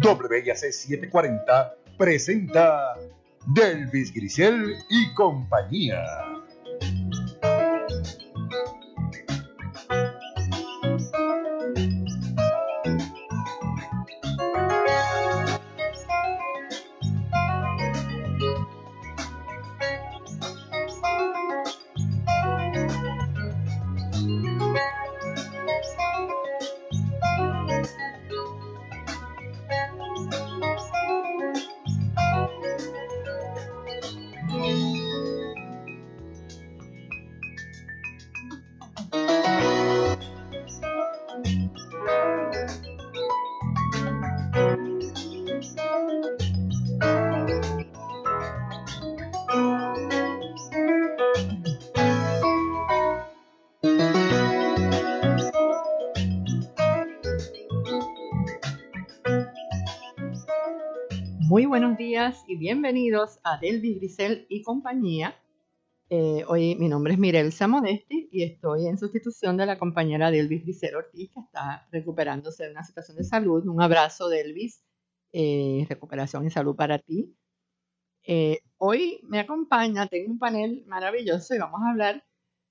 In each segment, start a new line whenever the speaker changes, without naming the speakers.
WIAC 740 presenta Delvis Grisel y compañía.
Y bienvenidos a Delvi Grisel y compañía. Eh, hoy mi nombre es Mirelsa Modesti y estoy en sustitución de la compañera Delvis Grisel Ortiz, que está recuperándose de una situación de salud. Un abrazo, Delvis. Eh, recuperación y salud para ti. Eh, hoy me acompaña, tengo un panel maravilloso y vamos a hablar,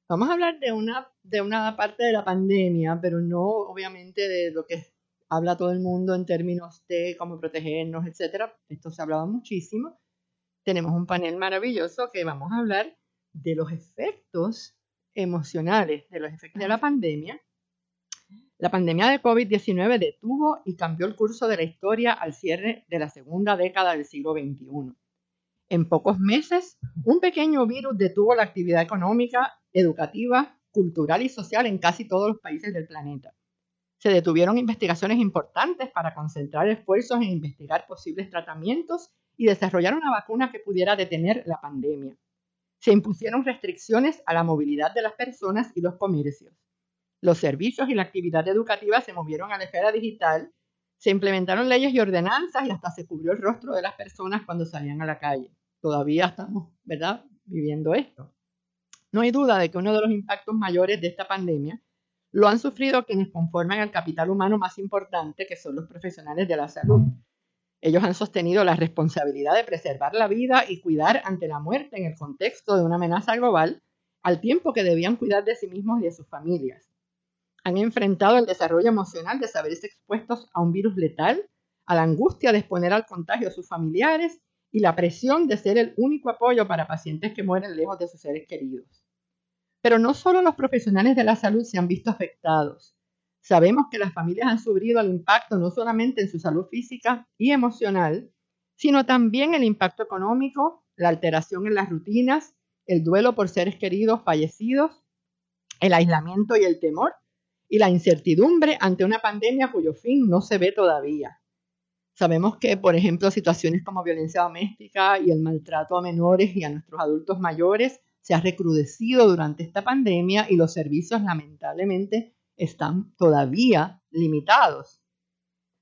vamos a hablar de una, de una parte de la pandemia, pero no obviamente de lo que habla todo el mundo en términos de cómo protegernos, etcétera. Esto se ha hablado muchísimo. Tenemos un panel maravilloso que vamos a hablar de los efectos emocionales, de los efectos de la pandemia. La pandemia de COVID-19 detuvo y cambió el curso de la historia al cierre de la segunda década del siglo XXI. En pocos meses, un pequeño virus detuvo la actividad económica, educativa, cultural y social en casi todos los países del planeta se detuvieron investigaciones importantes para concentrar esfuerzos en investigar posibles tratamientos y desarrollar una vacuna que pudiera detener la pandemia. Se impusieron restricciones a la movilidad de las personas y los comercios. Los servicios y la actividad educativa se movieron a la esfera digital. Se implementaron leyes y ordenanzas y hasta se cubrió el rostro de las personas cuando salían a la calle. Todavía estamos, ¿verdad?, viviendo esto. No hay duda de que uno de los impactos mayores de esta pandemia lo han sufrido quienes conforman el capital humano más importante, que son los profesionales de la salud. Ellos han sostenido la responsabilidad de preservar la vida y cuidar ante la muerte en el contexto de una amenaza global, al tiempo que debían cuidar de sí mismos y de sus familias. Han enfrentado el desarrollo emocional de saberse expuestos a un virus letal, a la angustia de exponer al contagio a sus familiares y la presión de ser el único apoyo para pacientes que mueren lejos de sus seres queridos. Pero no solo los profesionales de la salud se han visto afectados. Sabemos que las familias han sufrido el impacto no solamente en su salud física y emocional, sino también el impacto económico, la alteración en las rutinas, el duelo por seres queridos fallecidos, el aislamiento y el temor, y la incertidumbre ante una pandemia cuyo fin no se ve todavía. Sabemos que, por ejemplo, situaciones como violencia doméstica y el maltrato a menores y a nuestros adultos mayores se ha recrudecido durante esta pandemia y los servicios lamentablemente están todavía limitados.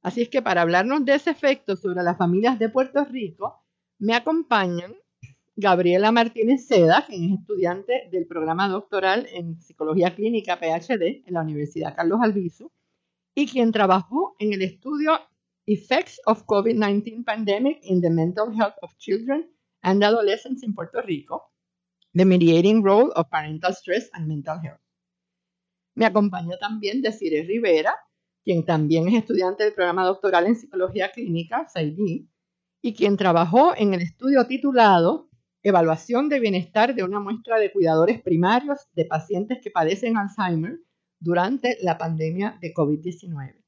Así es que para hablarnos de ese efecto sobre las familias de Puerto Rico, me acompañan Gabriela Martínez Seda, quien es estudiante del programa doctoral en Psicología Clínica PhD en la Universidad Carlos Albizu y quien trabajó en el estudio Effects of COVID-19 Pandemic in the Mental Health of Children and Adolescents in Puerto Rico The Mediating Role of Parental Stress and Mental Health. Me acompaña también Desiree Rivera, quien también es estudiante del programa doctoral en Psicología Clínica, SAID, y quien trabajó en el estudio titulado Evaluación de Bienestar de una muestra de cuidadores primarios de pacientes que padecen Alzheimer durante la pandemia de COVID-19.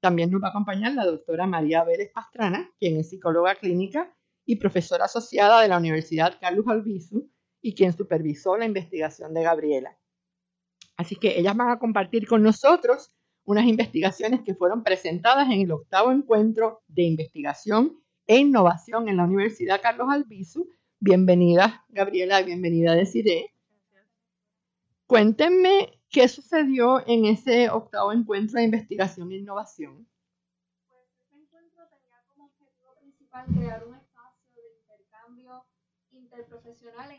También nos va a acompañar la doctora María Vélez Pastrana, quien es psicóloga clínica y profesora asociada de la Universidad Carlos Albizu y quien supervisó la investigación de Gabriela. Así que ellas van a compartir con nosotros unas investigaciones que fueron presentadas en el octavo encuentro de investigación e innovación en la Universidad Carlos Albizu. Bienvenida, Gabriela, bienvenida, Desiree. Cuéntenme qué sucedió en ese octavo encuentro de investigación e innovación.
Pues este encuentro tenía como objetivo principal crear un espacio de intercambio interprofesional e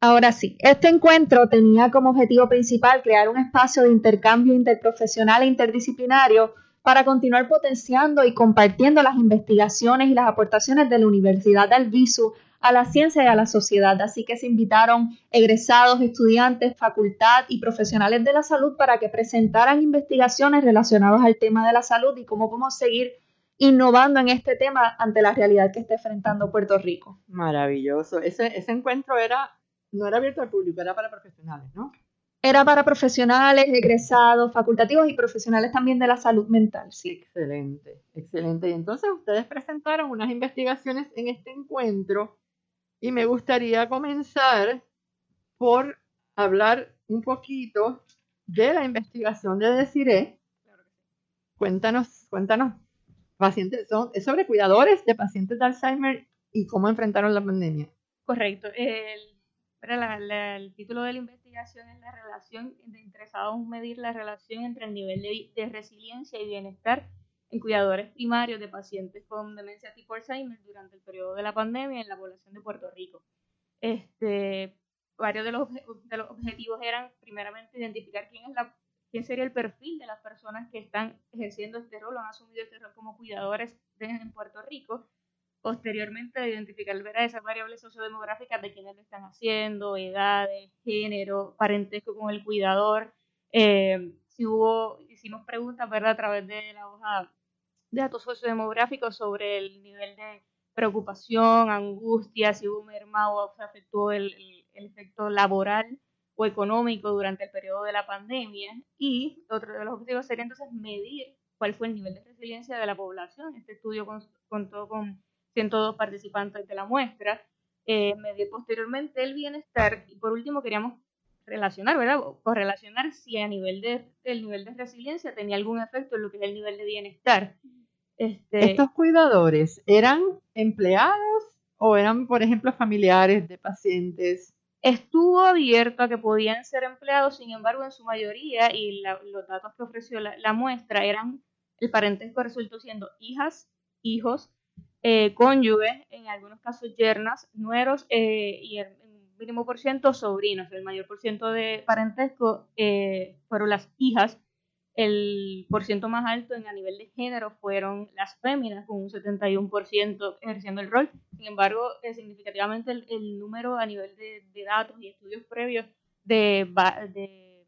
Ahora sí, este encuentro tenía como objetivo principal crear un espacio de intercambio interprofesional e interdisciplinario para continuar potenciando y compartiendo las investigaciones y las aportaciones de la Universidad de Albizu a la ciencia y a la sociedad. Así que se invitaron egresados, estudiantes, facultad y profesionales de la salud para que presentaran investigaciones relacionadas al tema de la salud y cómo podemos seguir innovando en este tema ante la realidad que está enfrentando Puerto Rico.
Maravilloso. Ese, ese encuentro era no era abierto al público, era para profesionales, ¿no?
Era para profesionales, egresados, facultativos y profesionales también de la salud mental, sí.
Excelente, excelente. Y entonces ustedes presentaron unas investigaciones en este encuentro y me gustaría comenzar por hablar un poquito de la investigación de Desiree. Cuéntanos, cuéntanos, pacientes, son, es sobre cuidadores de pacientes de Alzheimer y cómo enfrentaron la pandemia.
Correcto. El el título de la investigación es la relación, interesados en medir la relación entre el nivel de, resiliencia y bienestar en cuidadores primarios de pacientes con demencia tipo Alzheimer durante el periodo de la pandemia en la población de Puerto Rico. Este, varios de los, de los objetivos eran, primeramente, identificar quién, es la, quién sería el perfil de las personas que están ejerciendo este rol o han asumido este rol como cuidadores en Puerto Rico posteriormente identificar esas variables sociodemográficas de quiénes lo están haciendo, edades, género, parentesco con el cuidador. Eh, si hubo, hicimos preguntas, ¿verdad?, a través de la hoja de datos sociodemográficos sobre el nivel de preocupación, angustia, si hubo merma o se afectó el, el, efecto laboral o económico durante el periodo de la pandemia. Y otro de los objetivos sería entonces medir cuál fue el nivel de resiliencia de la población. Este estudio contó con 102 participantes de la muestra. Eh, posteriormente el bienestar y por último queríamos relacionar, ¿verdad? Correlacionar si a nivel de, el nivel de resiliencia tenía algún efecto en lo que es el nivel de bienestar.
Este, ¿Estos cuidadores eran empleados o eran, por ejemplo, familiares de pacientes?
Estuvo abierto a que podían ser empleados, sin embargo, en su mayoría, y los datos que ofreció la, la muestra eran, el parentesco resultó siendo hijas, hijos, eh, cónyuges, en algunos casos yernas, nueros eh, y el mínimo por ciento sobrinos. El mayor por ciento de parentesco eh, fueron las hijas. El por ciento más alto en a nivel de género fueron las féminas, con un 71% ejerciendo el rol. Sin embargo, significativamente el, número a nivel de, datos y estudios previos de, de,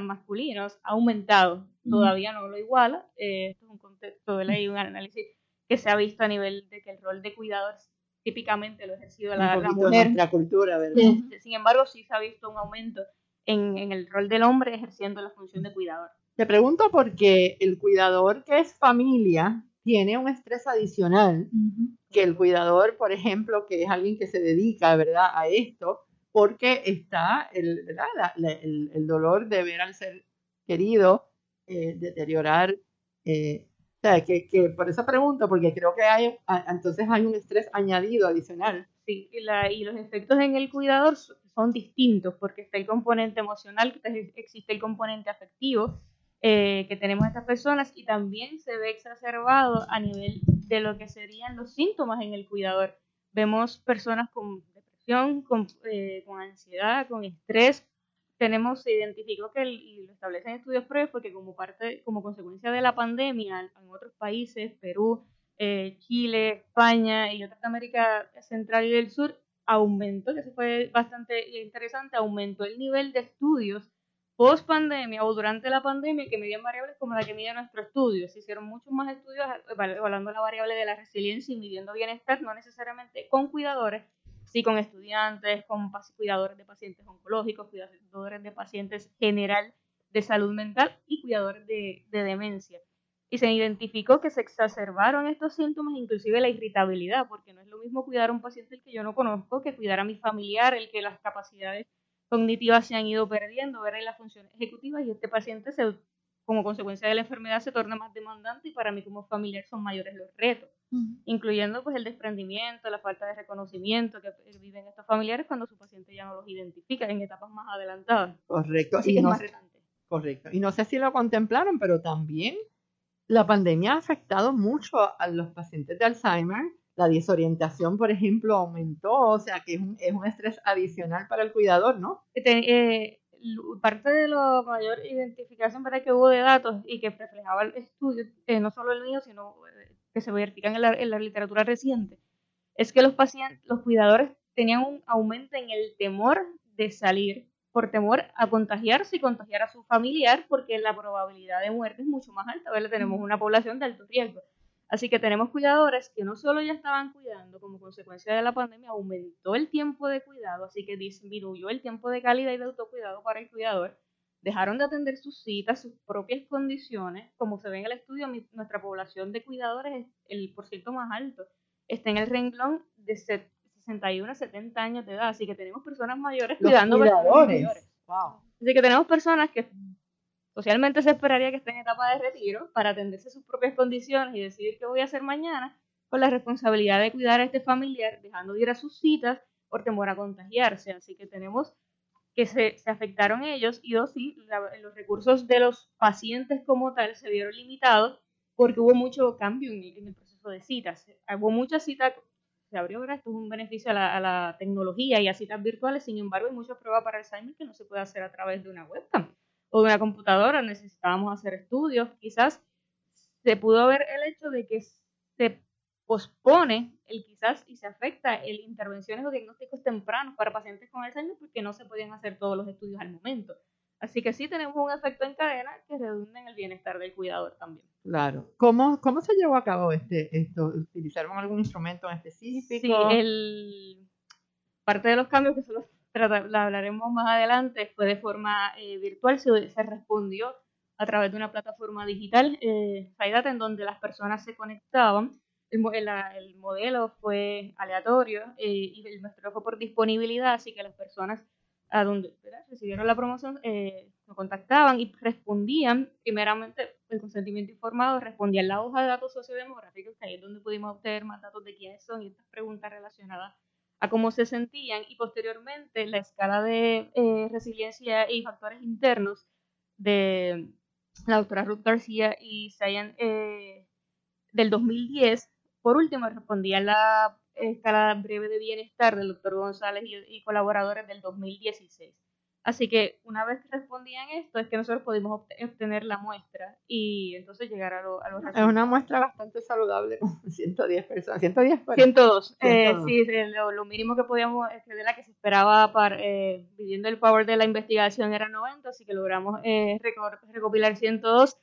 masculinos ha aumentado. Todavía no lo iguala. esto es un contexto de ley, un análisis que se ha visto a nivel de que el rol de cuidador típicamente lo ha ejercido la, la mujer.
La cultura, ¿verdad?
Este, sin embargo, sí se ha visto un aumento en, en, el rol del hombre ejerciendo la función de cuidador.
Te pregunto porque el cuidador que es familia tiene un estrés adicional que el cuidador, por ejemplo, que es alguien que se dedica, ¿verdad?, a esto, porque está el, ¿verdad? el, el dolor de ver al ser querido eh, deteriorar eh, sea, que, que, por esa pregunta, porque creo que hay, entonces hay un estrés añadido adicional.
Sí, y, la, y los efectos en el cuidador son distintos, porque está el componente emocional, existe el componente afectivo eh, que tenemos estas personas, y también se ve exacerbado a nivel de lo que serían los síntomas en el cuidador. Vemos personas con depresión, con, eh, con ansiedad, con estrés, tenemos, se identificó que, y lo establecen estudios previos, porque como parte, como consecuencia de la pandemia en otros países, Perú, eh, Chile, España y otras de América Central y del Sur, aumentó, que eso fue bastante interesante, aumentó el nivel de estudios post pandemia o durante la pandemia que medían variables como la que mide nuestro estudio. Se hicieron muchos más estudios evaluando la variable de la resiliencia y midiendo bienestar, no necesariamente con cuidadores, sí con estudiantes, con cuidadores de pacientes oncológicos, cuidadores de pacientes general de salud mental y cuidadores de, demencia. y se identificó que se exacerbaron estos síntomas, inclusive la irritabilidad, porque no es lo mismo cuidar a un paciente el que yo no conozco que cuidar a mi familiar, el que las capacidades cognitivas se han ido perdiendo, ver en las funciones ejecutivas y este paciente se, como consecuencia de la enfermedad se torna más demandante y para mí como familiar son mayores los retos, incluyendo pues el desprendimiento, la falta de reconocimiento que viven estos familiares cuando su paciente ya no los identifica en etapas más adelantadas.
Correcto.
Así
y no, correcto. Y no sé si lo contemplaron, pero también la pandemia ha afectado mucho a los pacientes de Alzheimer. La desorientación, por ejemplo, aumentó, o sea que es un, es un estrés adicional para el cuidador, ¿no?
Eh, parte de la mayor identificación ¿verdad? que hubo de datos y que reflejaba el estudio, eh, no solo el mío, sino eh, que se verifican en la, en la literatura reciente, es que los pacientes, los cuidadores tenían un aumento en el temor de salir por temor a contagiarse y contagiar a su familiar, porque la probabilidad de muerte es mucho más alta, ¿verdad? Tenemos una población de alto riesgo. Así que tenemos cuidadores que no solo ya estaban cuidando como consecuencia de la pandemia, aumentó el tiempo de cuidado, así que disminuyó el tiempo de calidad y de autocuidado para el cuidador. Dejaron de atender sus citas, sus propias condiciones. Como se ve en el estudio, mi- nuestra población de cuidadores es el por ciento más alto. Está en el renglón de se- 61 a 70 años de edad, así que tenemos personas mayores
Los
cuidando personas mayores.
Wow.
Así que tenemos personas que socialmente se esperaría que estén en etapa de retiro para atenderse a sus propias condiciones y decidir qué voy a hacer mañana, con la responsabilidad de cuidar a este familiar, dejando de ir a sus citas por temor a contagiarse. Así que tenemos que se, se afectaron ellos y dos, sí, la- los recursos de los pacientes como tal se vieron limitados porque hubo mucho cambio en el, en el proceso de citas. Hubo muchas citas, se abrió, ¿verdad? Esto es un beneficio a la, a la tecnología y a citas virtuales, sin embargo, hay muchas pruebas para Alzheimer que no se puede hacer a través de una webcam o de una computadora, necesitábamos hacer estudios, quizás se pudo ver el hecho de que se pospone el quizás y se afecta el intervenciones o diagnósticos tempranos para pacientes con Alzheimer porque no se podían hacer todos los estudios al momento. Así que sí tenemos un efecto en cadena que redunda en el bienestar del cuidador también.
Claro. ¿Cómo, ¿Cómo se llevó a cabo este, esto? ¿Utilizaron algún instrumento en específico?
Sí, el, parte de los cambios que solo trata- la hablaremos más adelante fue de forma eh, virtual, se, se respondió a través de una plataforma digital, eh, en donde las personas se conectaban. El, el- el modelo fue aleatorio eh, y el nuestro fue por disponibilidad, así que las personas a donde ¿verdad? recibieron la promoción eh, nos contactaban y respondían, primeramente el consentimiento informado, respondían la hoja de datos sociodemográficos, que ahí es donde pudimos obtener más datos de quiénes son y estas preguntas relacionadas a cómo se sentían y posteriormente la escala de eh, resiliencia y factores internos de la doctora Ruth García y Sayan eh, del 2010. Por último, respondían la escala breve de bienestar del doctor González y colaboradores del 2016. Así que una vez que respondían esto, es que nosotros pudimos obte- obtener la muestra y entonces llegar a, lo- a los
Es
resultados.
una muestra bastante saludable, con 110 personas. 110 fueron.
102. Eh,
102.
sí, sí, lo, lo mínimo que podíamos, este, de la que se esperaba para, eh, pidiendo el power de la investigación era 90, así que logramos eh, reco- recopilar 102.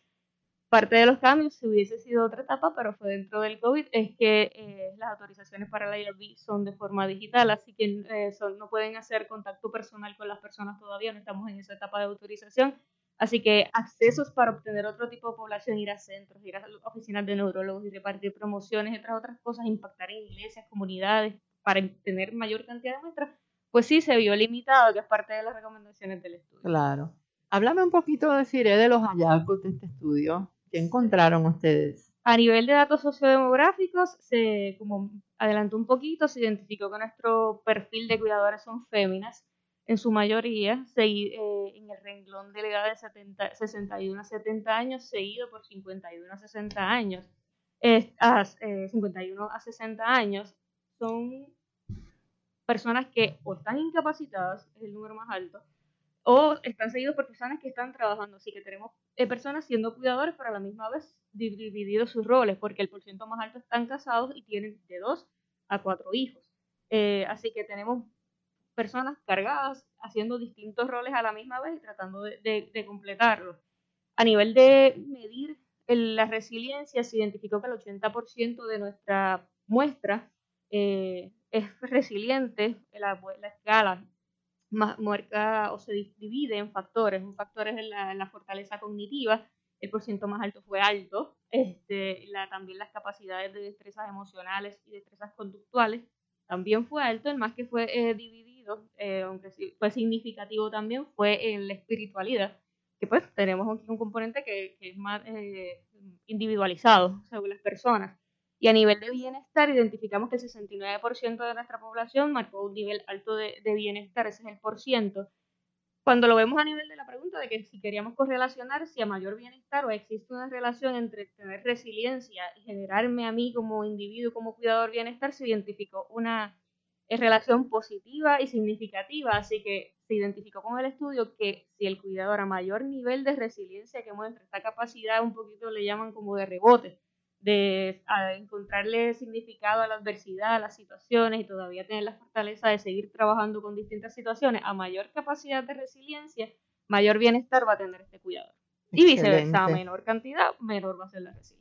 Parte de los cambios, si hubiese sido otra etapa, pero fue dentro del COVID, es que eh, las autorizaciones para la IRB son de forma digital, así que eh, no pueden hacer contacto personal con las personas todavía, no estamos en esa etapa de autorización. Así que accesos para obtener otro tipo de población, ir a centros, ir a oficinas de neurólogos y repartir promociones, entre otras cosas, impactar en iglesias, comunidades, para tener mayor cantidad de muestras, pues sí se vio limitado, que es parte de las recomendaciones del estudio.
Claro. Háblame un poquito, deciré, de los hallazgos de este estudio. ¿Qué encontraron ustedes?
A nivel de datos sociodemográficos, se, como adelantó un poquito, se identificó que nuestro perfil de cuidadores son féminas, en su mayoría, segui- eh, en el renglón de la edad de 70 61 a 70 años, seguido por 51 a 60 años. Eh, a, eh, 51 a 60 años son personas que o están incapacitadas, es el número más alto, o están seguidos por personas que están trabajando. Así que tenemos eh, personas siendo cuidadores, pero a la misma vez di- divididos sus roles, porque el porcentaje más alto están casados y tienen de dos a cuatro hijos. Eh, así que tenemos personas cargadas haciendo distintos roles a la misma vez y tratando de, de- de completarlos. A nivel de medir el- la resiliencia, se identificó que el 80% de nuestra muestra eh, es resiliente, la, la escala marca o se di- divide en factores. Un factor es la, la fortaleza cognitiva, el porciento más alto fue alto. Este, también las capacidades de destrezas emocionales y destrezas conductuales también fue alto. El más que fue eh, dividido, eh, aunque fue significativo también, fue en la espiritualidad, que pues tenemos un, un componente que, que, es más eh, individualizado según las personas. Y a nivel de bienestar, identificamos que el 69% de nuestra población marcó un nivel alto de, de bienestar, ese es el por ciento cuando lo vemos a nivel de la pregunta de que si queríamos correlacionar si a mayor bienestar o existe una relación entre tener resiliencia y generarme a mí como individuo, como cuidador bienestar, se identificó una eh, relación positiva y significativa. Así que se identificó con el estudio que si el cuidador a mayor nivel de resiliencia que muestra, esta capacidad un poquito le llaman como de rebote, de encontrarle significado a la adversidad, a las situaciones y todavía tener la fortaleza de seguir trabajando con distintas situaciones, a mayor capacidad de resiliencia, mayor bienestar va a tener este cuidador. Y viceversa, a menor cantidad, menor va a ser la resiliencia.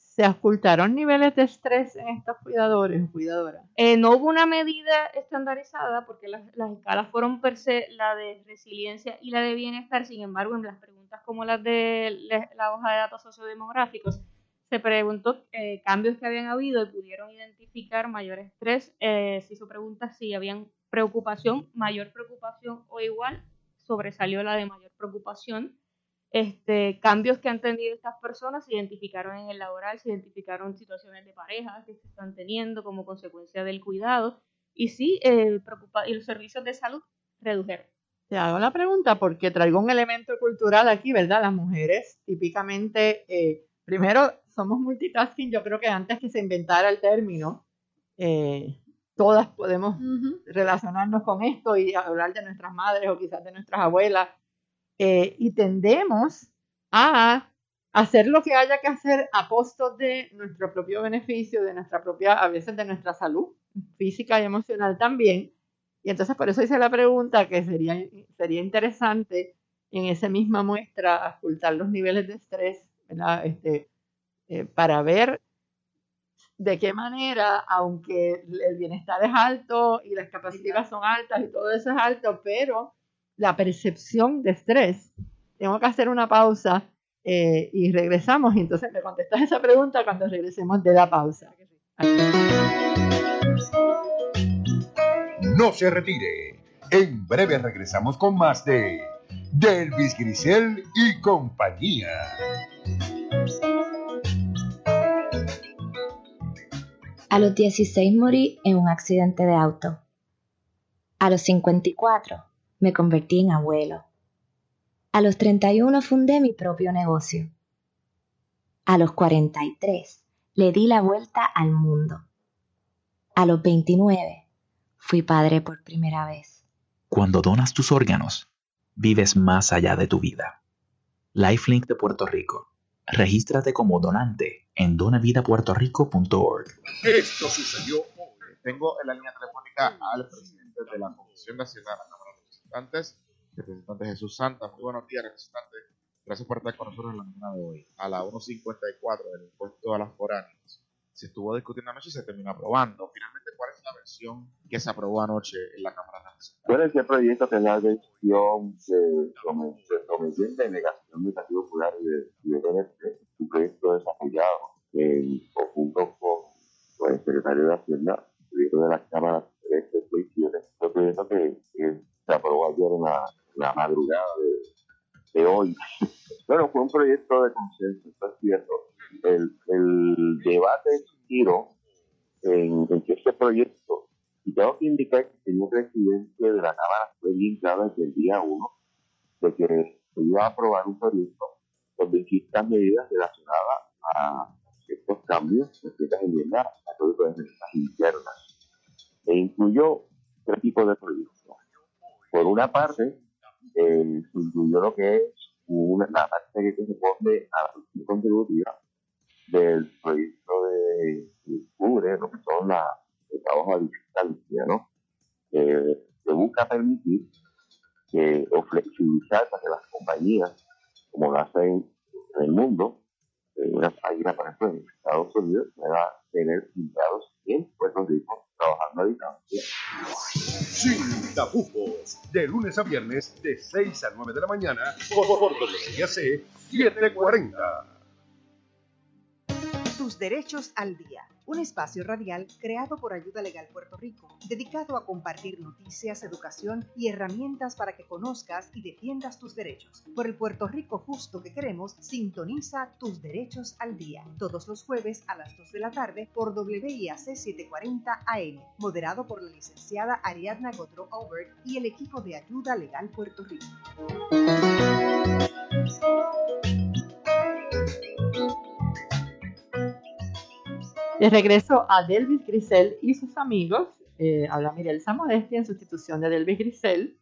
¿Se ocultaron niveles de estrés en estos cuidadores cuidadoras?
Eh, no hubo una medida estandarizada porque las, las escalas fueron per se la de resiliencia y la de bienestar. Sin embargo, en las preguntas como las de la, la hoja de datos sociodemográficos, se preguntó eh, cambios que habían habido y pudieron identificar mayor estrés. Eh, se hizo preguntas si habían preocupación, mayor preocupación o igual, sobresalió la de mayor preocupación. Este, cambios que han tenido estas personas se identificaron en el laboral, se identificaron situaciones de pareja que se están teniendo como consecuencia del cuidado y sí, eh, preocupa y los servicios de salud redujeron.
Te hago la pregunta porque traigo un elemento cultural aquí, ¿verdad? Las mujeres típicamente, eh, primero, somos multitasking, yo creo que antes que se inventara el término, eh, todas podemos uh -huh. relacionarnos con esto y hablar de nuestras madres o quizás de nuestras abuelas. Eh, y tendemos a hacer lo que haya que hacer a costo de nuestro propio beneficio, de nuestra propia, a veces de nuestra salud física y emocional también. Y entonces por eso hice la pregunta que sería, sería interesante en esa misma muestra ocultar los niveles de estrés este, eh, para ver de qué manera, aunque el bienestar es alto y las capacidades son altas y todo eso es alto, pero la percepción de estrés, tengo que hacer una pausa eh, y regresamos. Y entonces me contestas esa pregunta cuando regresemos de la pausa.
No se retire. En breve regresamos con más de Delvis Grisel y compañía.
A los 16 morí en un accidente de auto. A los 54 me convertí en abuelo. A los 31 fundé mi propio negocio. A los 43 le di la vuelta al mundo. A los 29 fui padre por primera vez.
Cuando donas tus órganos, vives más allá de tu vida. Lifelink de Puerto Rico. Regístrate como donante en donavidapuertorico.org.
Esto sucedió hoy. Tengo en la línea telefónica al presidente de la Comisión Nacional Representantes, el representante Jesús Santa. Muy buenos días, representante. Gracias por estar con nosotros en la mañana de hoy. A la 1.54 del impuesto a las foráneas se estuvo discutiendo anoche y se terminó aprobando. Finalmente, ¿cuál es la versión que se aprobó anoche en la Cámara de Representantes?
Bueno, este proyecto que es la versión de Comisión de Negación de Partido Popular y de, y de PNP, un proyecto desarrollado en conjunto con, el secretario de Hacienda, el de la Cámara 367, un proyecto que, que, se aprobó ayer en la, madrugada de, hoy. Bueno, fue un proyecto de consenso, esto es cierto. El, el debate giró en, este proyecto, y tengo que indicar que el señor presidente de la Cámara fue bien claro desde el día uno de que se iba a aprobar un proyecto con distintas medidas relacionadas a estos cambios, ciertas enmiendas a código de medidas internas. E incluyó tres tipos de proyectos. Por una parte, eh, incluyó lo que es una, la parte que corresponde a la función contributiva del proyecto de cubre lo que son la, el trabajo adicional, ¿no? Eh, que busca permitir que, o flexibilizar para que las compañías, como lo hacen en el mundo, en una página, por en Estados Unidos, pueda tener empleados en Puerto Rico trabajando a distancia.
Sin tapujos, de lunes a viernes, de 6 a 9 de la mañana, por, por WIAC 740.
Tus derechos al día. Un espacio radial creado por Ayuda Legal Puerto Rico, dedicado a compartir noticias, educación y herramientas para que conozcas y defiendas tus derechos. Por el Puerto Rico justo que queremos, sintoniza tus derechos al día. Todos los jueves a las 2 de la tarde por WIAC 740 AM. Moderado por la licenciada Ariadna Godro Albert y el equipo de Ayuda Legal Puerto Rico.
De regreso a Delvis Grisel y sus amigos, eh, habla Mirel Samodesti en sustitución de Delvis Grisel,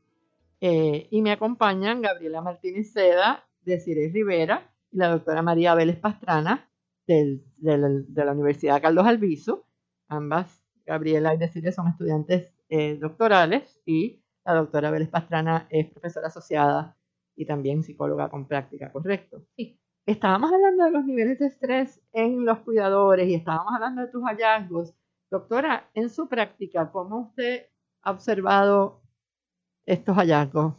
eh, y me acompañan Gabriela Martínez Seda, Desiree Rivera y la doctora María Vélez Pastrana de la Universidad Carlos Albizu. Ambas, Gabriela y Desiree, son estudiantes eh, doctorales y la doctora Vélez Pastrana es profesora asociada y también psicóloga con práctica, ¿correcto? Sí. Estábamos hablando de los niveles de estrés en los cuidadores y estábamos hablando de tus hallazgos. Doctora, en su práctica, ¿cómo usted ha observado estos hallazgos?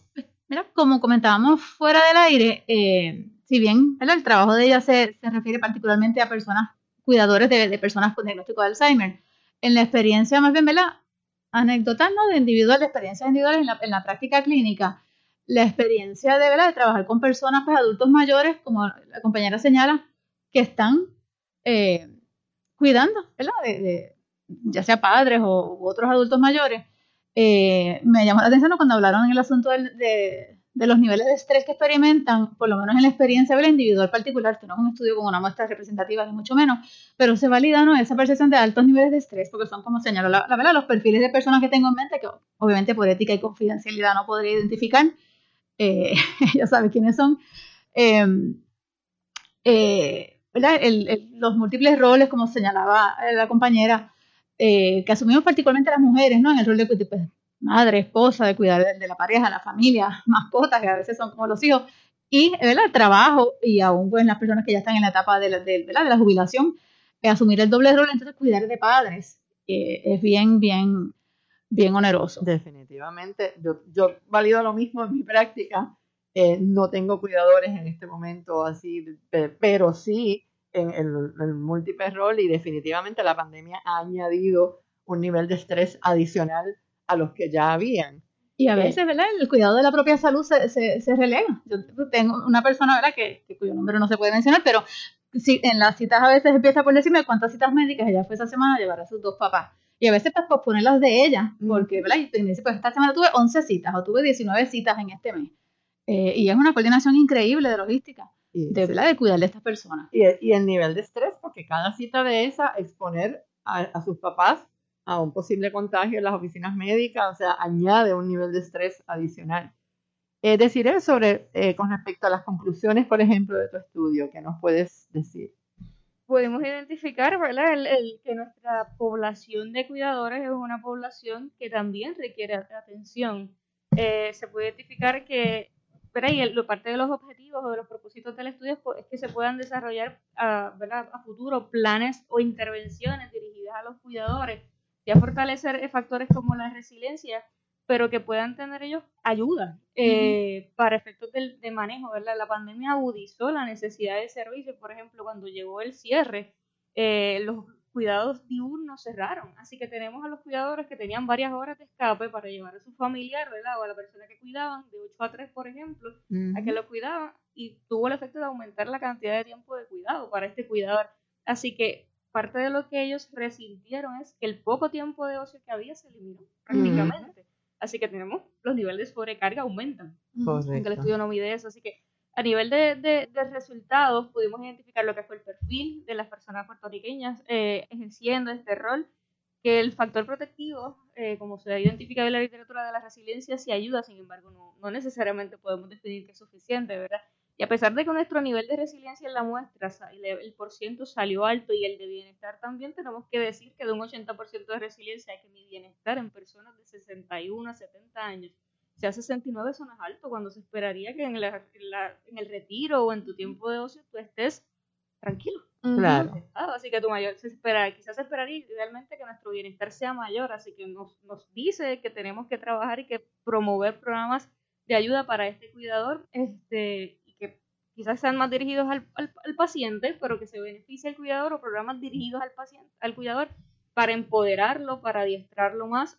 Mira, como comentábamos fuera del aire, eh, si bien ¿verdad? el trabajo de ella se, se refiere particularmente a personas, cuidadores de, de personas con diagnóstico de Alzheimer, en la experiencia más bien, ¿verdad? Anecdotal, ¿no? De individual, de experiencias individuales en la, en la práctica clínica, la experiencia de, ¿verdad? de trabajar con personas, pues adultos mayores, como la compañera señala, que están eh, cuidando, ¿verdad? De, de- ya sea padres o u otros adultos mayores. Eh, me llamó la atención cuando hablaron en el asunto del- de, de los niveles de estrés que experimentan, por lo menos en la experiencia de la individual particular, esto no es un estudio con una muestra representativa ni mucho menos, pero se valida ¿no? esa percepción de altos niveles de estrés, porque son como señaló la, la verdad, los perfiles de personas que tengo en mente, que obviamente por ética y confidencialidad no podría identificar, eh, ya sabe quiénes son, eh, eh, ¿verdad? El- el- los múltiples roles, como señalaba eh, la compañera, eh, que asumimos particularmente las mujeres, ¿no? En el rol de pues, madre, esposa, de cuidar de, de la pareja, la familia, mascotas, que a veces son como los hijos, y ¿verdad? el trabajo, y aún pues, las personas que ya están en la etapa de la, de, ¿verdad? de la jubilación, asumir el doble rol, entonces cuidar de padres, eh, es bien, bien, bien oneroso.
Definitivamente, yo, yo valido lo mismo en mi práctica. Eh, no tengo cuidadores en este momento así, pe- pero sí en el, el múltiple rol y definitivamente la pandemia ha añadido un nivel de estrés adicional a los que ya habían.
Y a
Eh,
veces, ¿verdad? El cuidado de la propia salud se, se, se relega. Yo tengo una persona, ¿verdad? Que, que cuyo nombre no se puede mencionar, pero si, en las citas a veces empieza por decirme cuántas citas médicas ella fue esa semana a llevar a sus dos papás. Y a veces pues posponer las de ella, porque, ¿verdad? Y dice, pues esta semana tuve 11 citas o tuve 19 citas en este mes. Eh, y es una coordinación increíble de logística, de, ¿verdad? De cuidar de estas personas.
Y, y el nivel de estrés, porque cada cita de esa, exponer a, a sus papás a un posible contagio en las oficinas médicas, o sea, añade un nivel de estrés adicional. Eh, deciré sobre, eh, con respecto a las conclusiones, por ejemplo, de tu estudio, ¿qué nos puedes decir?
Podemos identificar. El, el que nuestra población de cuidadores es una población que también requiere atención. Eh, se puede identificar que, ¿verdad? Y el- parte de los objetivos o de los propósitos del estudio es, que se puedan desarrollar a, ¿verdad? a futuro planes o intervenciones dirigidas a los cuidadores y a fortalecer eh, factores como la resiliencia, pero que puedan tener ellos ayuda eh, para efectos del, de manejo, ¿verdad? La pandemia agudizó la necesidad de servicios, por ejemplo, cuando llegó el cierre, eh, los cuidados diurnos cerraron. Así que tenemos a los cuidadores que tenían varias horas de escape para llevar a su familiar, ¿verdad? O a la persona que cuidaban, de 8 a 3, por ejemplo, a que lo cuidaban, y tuvo el efecto de aumentar la cantidad de tiempo de cuidado para este cuidador. Así que parte de lo que ellos resintieron es que el poco tiempo de ocio que había se eliminó prácticamente. Así que tenemos los niveles de sobrecarga aumentan. Aunque el estudio no mide eso. Así que a nivel de, de, resultados pudimos identificar lo que fue el perfil de las personas puertorriqueñas eh, ejerciendo este rol, que el factor protectivo, eh, como se ha identificado en la literatura de la resiliencia, sí ayuda, sin embargo, no, no necesariamente podemos definir que es suficiente, ¿verdad? Y a pesar de que nuestro nivel de resiliencia en la muestra, el, el porciento salió alto y el de bienestar también, tenemos que decir que de un 80% de resiliencia hay que mi bienestar en personas de 61 a 70 años. Ya 69 eso no es alto, cuando se esperaría que en, en el retiro o en tu tiempo de ocio tú estés tranquilo.
Claro.
así que tu mayor, se espera, quizás se esperaría idealmente que nuestro bienestar sea mayor, así que nos, nos dice que tenemos que trabajar y que promover programas de ayuda para este cuidador, este, quizás sean más dirigidos al, al, paciente, pero que se beneficie el cuidador o programas dirigidos al paciente, al cuidador para empoderarlo, para adiestrarlo más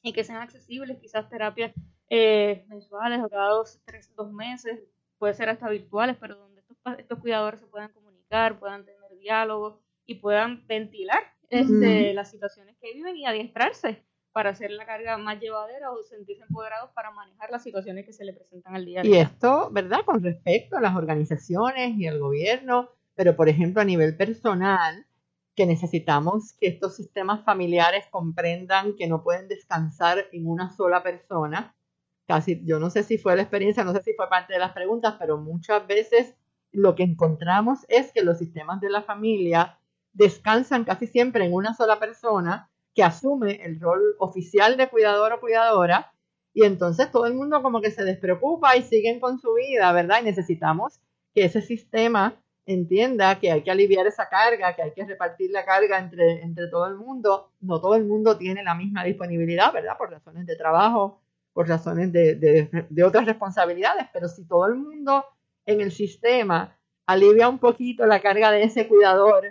y que sean accesibles, quizás terapias eh, mensuales o cada dos, tres, dos meses, puede ser hasta virtuales, pero donde estos, estos cuidadores se puedan comunicar, puedan tener diálogos y puedan ventilar este, las situaciones que viven y adiestrarse para hacer la carga más llevadera o sentirse empoderados para manejar las situaciones que se le presentan al día a
día. Y esto, ¿verdad? Con respecto a las organizaciones y al gobierno, pero por ejemplo a nivel personal, que necesitamos que estos sistemas familiares comprendan que no pueden descansar en una sola persona. Casi, yo no sé si fue la experiencia, no sé si fue parte de las preguntas, pero muchas veces lo que encontramos es que los sistemas de la familia descansan casi siempre en una sola persona que asume el rol oficial de cuidador o cuidadora y entonces todo el mundo como que se despreocupa y siguen con su vida, ¿verdad? Y necesitamos que ese sistema entienda que hay que aliviar esa carga, que hay que repartir la carga entre, entre todo el mundo. No todo el mundo tiene la misma disponibilidad, ¿verdad? Por razones de trabajo, por razones de, de, de otras responsabilidades, pero si todo el mundo en el sistema alivia un poquito la carga de ese cuidador,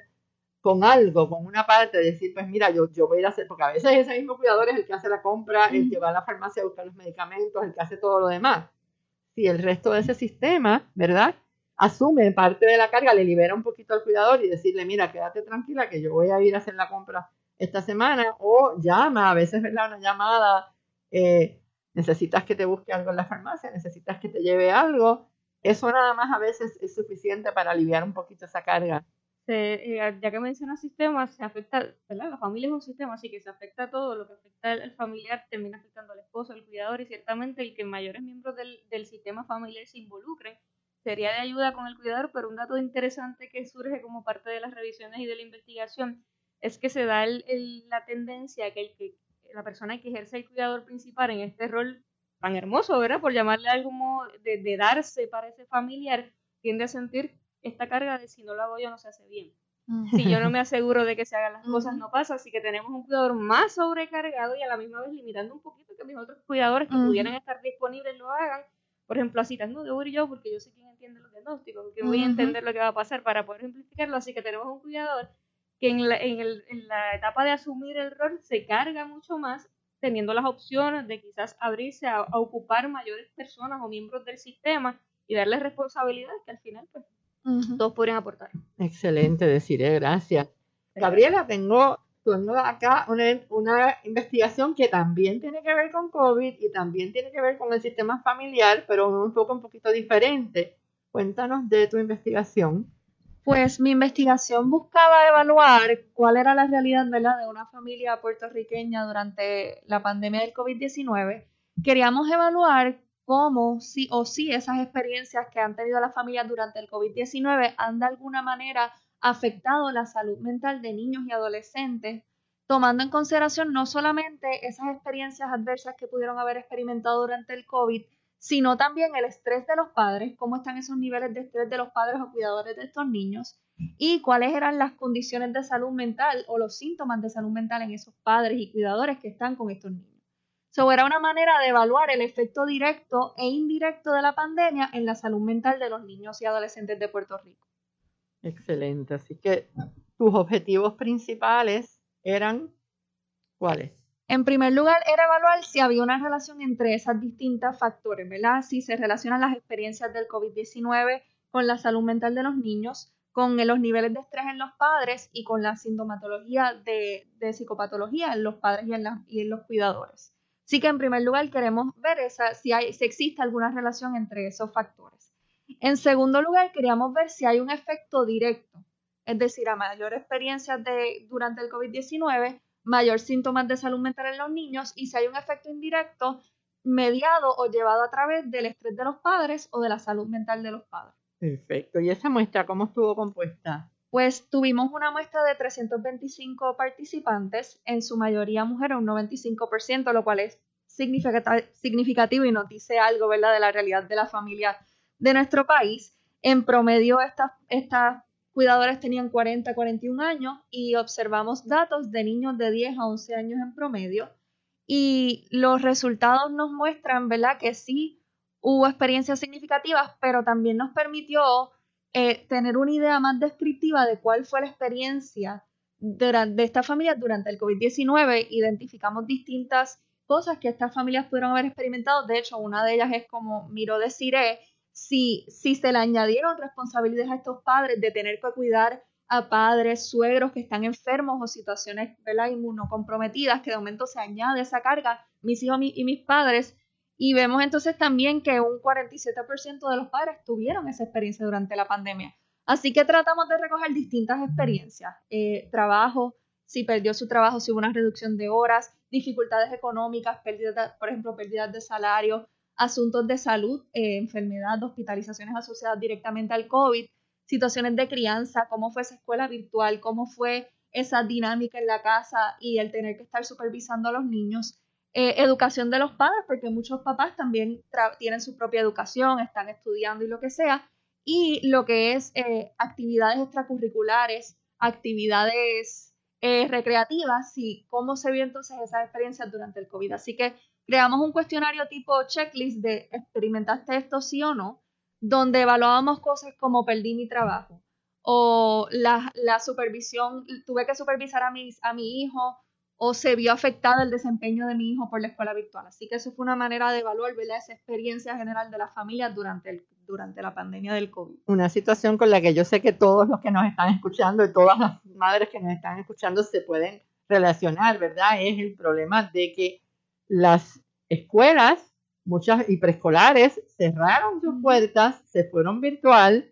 con algo, con una parte, de decir, pues mira, yo, yo voy a ir a hacer, porque a veces ese mismo cuidador es el que hace la compra, el que va a la farmacia a buscar los medicamentos, el que hace todo lo demás. Si el resto de ese sistema, ¿verdad? Asume parte de la carga, le libera un poquito al cuidador y decirle, mira, quédate tranquila que yo voy a ir a hacer la compra esta semana, o llama, a veces, ¿verdad? Una llamada, eh, necesitas que te busque algo en la farmacia, necesitas que te lleve algo, eso nada más a veces es suficiente para aliviar un poquito esa carga
eh, ya que mencionas sistemas, se afecta, ¿verdad? La familia es un sistema, así que se afecta a todo, lo que afecta al, familiar termina afectando al esposo, al cuidador, y ciertamente el que mayores miembros del, del sistema familiar se involucren sería de ayuda con el cuidador, pero un dato interesante que surge como parte de las revisiones y de la investigación es que se da el, la tendencia que, el, que la persona que ejerce el cuidador principal en este rol tan hermoso, ¿verdad? Por llamarle algo de, de darse para ese familiar, tiende a sentir esta carga de si no lo hago yo no se hace bien. Si yo no me aseguro de que se hagan las cosas, no pasa. Así que tenemos un cuidador más sobrecargado y a la misma vez limitando un poquito que mis otros cuidadores que pudieran estar disponibles lo hagan. Por ejemplo, así no, yo voy yo porque yo sé quién entiende los diagnósticos, que voy a entender lo que va a pasar para poder simplificarlo. Así que tenemos un cuidador que en la, en, el, en la etapa de asumir el rol se carga mucho más teniendo las opciones de quizás abrirse a, a ocupar mayores personas o miembros del sistema y darles responsabilidades que al final pues todos podrían aportar.
Excelente, deciré, gracias. Gabriela, tengo, tengo acá una, una, investigación que también tiene que ver con COVID y también tiene que ver con el sistema familiar, pero un poco un poquito diferente. Cuéntanos de tu investigación.
Pues mi investigación buscaba evaluar cuál era la realidad ¿verdad? de una familia puertorriqueña durante la pandemia del COVID-19. Queríamos evaluar cómo sí o sí esas experiencias que han tenido las familias durante el COVID-19 han de alguna manera afectado la salud mental de niños y adolescentes, tomando en consideración no solamente esas experiencias adversas que pudieron haber experimentado durante el COVID, sino también el estrés de los padres, cómo están esos niveles de estrés de los padres o cuidadores de estos niños y cuáles eran las condiciones de salud mental o los síntomas de salud mental en esos padres y cuidadores que están con estos niños. So, era una manera de evaluar el efecto directo e indirecto de la pandemia en la salud mental de los niños y adolescentes de Puerto Rico.
Excelente, así que tus objetivos principales eran cuáles?
En primer lugar, era evaluar si había una relación entre esas distintas factores, ¿verdad? Si se relacionan las experiencias del COVID-19 con la salud mental de los niños, con los niveles de estrés en los padres y con la sintomatología de, psicopatología en los padres y en, y en, los cuidadores. Así que en primer lugar queremos ver esa, si, hay, si existe alguna relación entre esos factores. En segundo lugar, queríamos ver si hay un efecto directo, es decir, a mayor experiencia de, durante el COVID-19, mayor síntomas de salud mental en los niños y si hay un efecto indirecto mediado o llevado a través del estrés de los padres o de la salud mental de los padres.
Perfecto. ¿Y esa muestra cómo estuvo compuesta?
Pues tuvimos una muestra de 325 participantes, en su mayoría mujeres, un 95%, lo cual es significativo y nos dice algo, ¿verdad?, de la realidad de la familia de nuestro país. En promedio, estas, estas cuidadores tenían 40 41 años y observamos datos de niños de 10 a 11 años en promedio y los resultados nos muestran, ¿verdad?, que sí hubo experiencias significativas, pero también nos permitió eh, tener una idea más descriptiva de cuál fue la experiencia de, de estas familias durante el COVID-19. Identificamos distintas cosas que estas familias pudieron haber experimentado. De hecho, una de ellas es como miro deciré, si, si se le añadieron responsabilidades a estos padres de tener que cuidar a padres, suegros que están enfermos o situaciones ¿verdad? inmunocomprometidas, que de momento se añade esa carga, mis hijos y mis padres. Y vemos entonces también que un 47% de los padres tuvieron esa experiencia durante la pandemia. Así que tratamos de recoger distintas experiencias, eh, trabajo, si perdió su trabajo, si hubo una reducción de horas, dificultades económicas, pérdidas, por ejemplo, pérdidas de salario, asuntos de salud, eh, enfermedad, hospitalizaciones asociadas directamente al COVID, situaciones de crianza, cómo fue esa escuela virtual, cómo fue esa dinámica en la casa y el tener que estar supervisando a los niños. Eh, educación de los padres, porque muchos papás también tienen su propia educación, están estudiando y lo que sea, y lo que es eh, actividades extracurriculares, actividades recreativas y cómo se vio entonces esas experiencias durante el COVID. Así que creamos un cuestionario tipo checklist de experimentaste esto sí o no, donde evaluábamos cosas como perdí mi trabajo o la, supervisión, tuve que supervisar a, mis, a mi hijo o se vio afectado el desempeño de mi hijo por la escuela virtual. Así que eso fue una manera de evaluar esa experiencia general de la familia durante, el, durante la pandemia del COVID.
Una situación con la que yo sé que todos los que nos están escuchando y todas las madres que nos están escuchando se pueden relacionar, ¿verdad? Es el problema de que las escuelas, muchas y preescolares, cerraron sus puertas, se fueron virtual.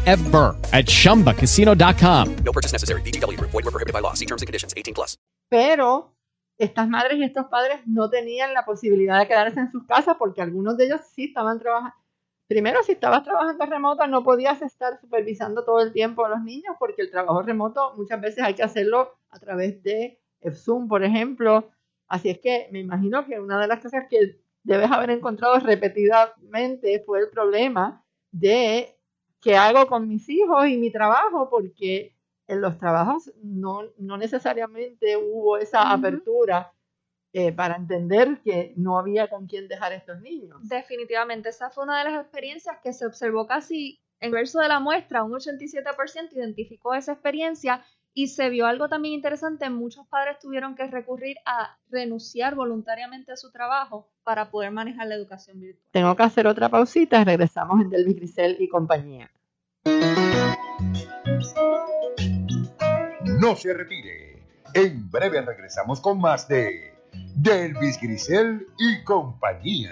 ever at ChumbaCasino.com.
No purchase necessary. BGW. Void were prohibited by law. See terms and conditions. 18 plus.
Pero estas madres y estos padres no tenían la posibilidad de quedarse en sus casas porque algunos de ellos sí estaban trabajando. Primero, si estabas trabajando remota, no podías estar supervisando todo el tiempo a los niños porque el trabajo remoto muchas veces hay que hacerlo a través de Zoom, por ejemplo. Así es que me imagino que una de las cosas que debes haber encontrado repetidamente fue el problema de qué hago con mis hijos y mi trabajo porque en los trabajos no, no necesariamente hubo esa apertura eh, para entender que no había con quién dejar estos niños.
Definitivamente, esa fue una de las experiencias que se observó casi en verso de la muestra, un 87% identificó esa experiencia y se vio algo también interesante, muchos padres tuvieron que recurrir a renunciar voluntariamente a su trabajo para poder manejar la educación virtual.
Tengo que hacer otra pausita, regresamos en Delvis Grisel y compañía.
No se retire. En breve regresamos con más de Delvis Grisel y compañía.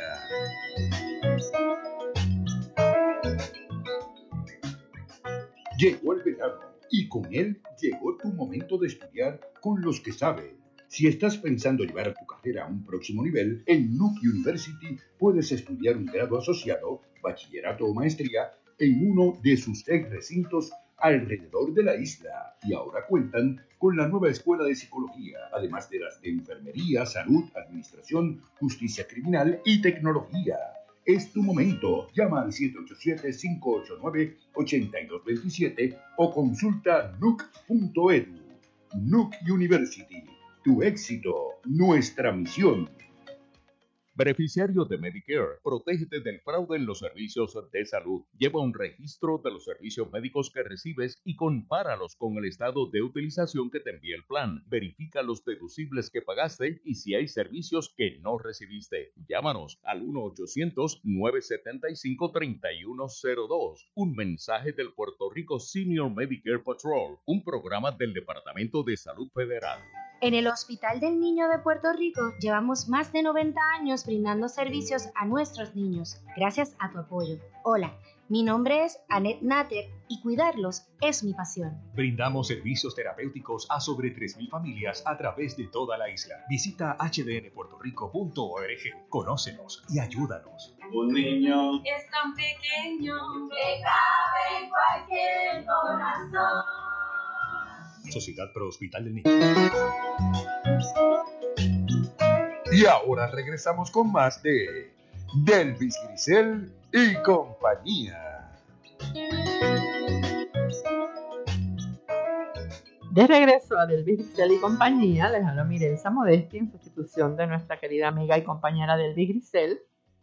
Llegó el verano y con él llegó tu momento de estudiar con los que saben. Si estás pensando llevar tu carrera a un próximo nivel, en Nuke University puedes estudiar un grado asociado, bachillerato o maestría en uno de sus seis recintos alrededor de la isla. Y ahora cuentan con la nueva escuela de psicología, además de las de enfermería, salud, administración, justicia criminal y tecnología. Es tu momento. Llama al 787-589-8227 o consulta nuc.edu. Nuc University. Tu éxito, nuestra misión.
Beneficiario de Medicare, protégete del fraude en los servicios de salud. Lleva un registro de los servicios médicos que recibes y compáralos con el estado de utilización que te envía el plan. Verifica los deducibles que pagaste y si hay servicios que no recibiste. Llámanos al 1-800-975-3102. Un mensaje del Puerto Rico Senior Medicare Patrol, un programa del Departamento de Salud Federal.
En el Hospital del Niño de Puerto Rico llevamos más de 90 años brindando servicios a nuestros niños, gracias a tu apoyo. Hola, mi nombre es Annette Natter y cuidarlos es mi pasión.
Brindamos servicios terapéuticos a sobre 3.000 familias a través de toda la isla. Visita hdnpuertorico.org, conócenos y ayúdanos.
Un niño
es tan pequeño que cabe en cualquier corazón.
Sociedad Pro Hospital del Niño.
Y ahora regresamos con más de Delvis Grisel y compañía.
De regreso a Delvis Grisel y compañía, les hablo Mirenza Modesti en sustitución de nuestra querida amiga y compañera Delvis Grisel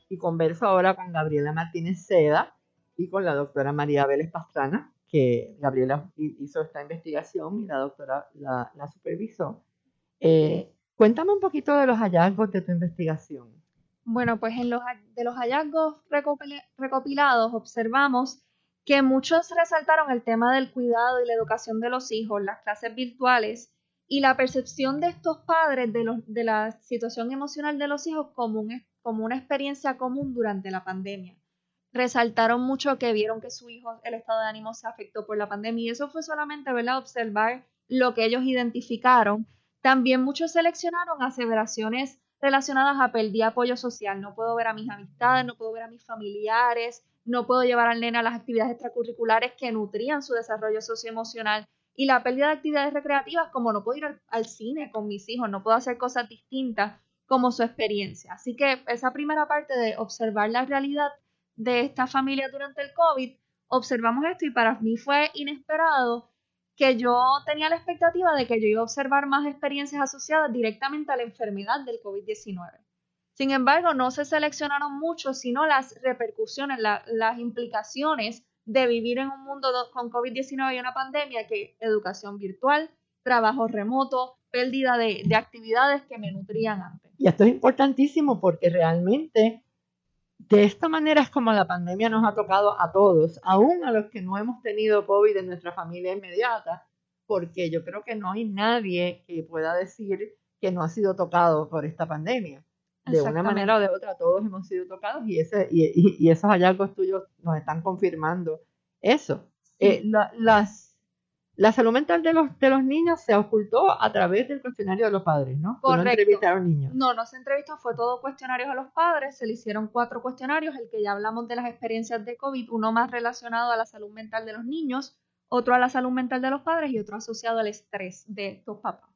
y converso ahora con Gabriela Martínez Seda y con la doctora María Vélez Pastrana, Gabriela hizo esta investigación y la doctora la, supervisó. Eh, cuéntame un poquito de los hallazgos de tu investigación.
Bueno, pues en los, de los hallazgos recopilados observamos que muchos resaltaron el tema del cuidado y la educación de los hijos, las clases virtuales y la percepción de estos padres de, de la situación emocional de los hijos como, un, como una experiencia común durante la pandemia. Resaltaron mucho que vieron que su hijo, el estado de ánimo se afectó por la pandemia y eso fue solamente ¿verdad? observar lo que ellos identificaron. También muchos seleccionaron aseveraciones relacionadas a perdí apoyo social. No puedo ver a mis amistades, no puedo ver a mis familiares, no puedo llevar al nene a las actividades extracurriculares que nutrían su desarrollo socioemocional. Y la pérdida de actividades recreativas, como no puedo ir al, al cine con mis hijos, no puedo hacer cosas distintas como su experiencia. Así que esa primera parte de observar la realidad de esta familia durante el COVID, observamos esto y para mí fue inesperado que yo tenía la expectativa de que yo iba a observar más experiencias asociadas directamente a la enfermedad del COVID-19. Sin embargo, no se seleccionaron mucho, sino las repercusiones, las implicaciones de vivir en un mundo con COVID-19 y una pandemia, que educación virtual, trabajo remoto, pérdida de, de actividades que me nutrían antes.
Y esto es importantísimo porque realmente de esta manera es como la pandemia nos ha tocado a todos, aún a los que no hemos tenido COVID en nuestra familia inmediata, porque yo creo que no hay nadie que pueda decir que no ha sido tocado por esta pandemia. De una manera o de otra, todos hemos sido tocados y, ese, y, y, esos hallazgos tuyos nos están confirmando eso. Eh, la, las la salud mental de los, de los niños se ocultó a través del cuestionario de los padres, ¿no?
Correcto.
No entrevistaron niños.
No, no se entrevistó, fue todo cuestionarios a los padres, se le hicieron cuatro cuestionarios, el que ya hablamos de las experiencias de COVID, uno más relacionado a la salud mental de los niños, otro a la salud mental de los padres y otro asociado al estrés de estos papás.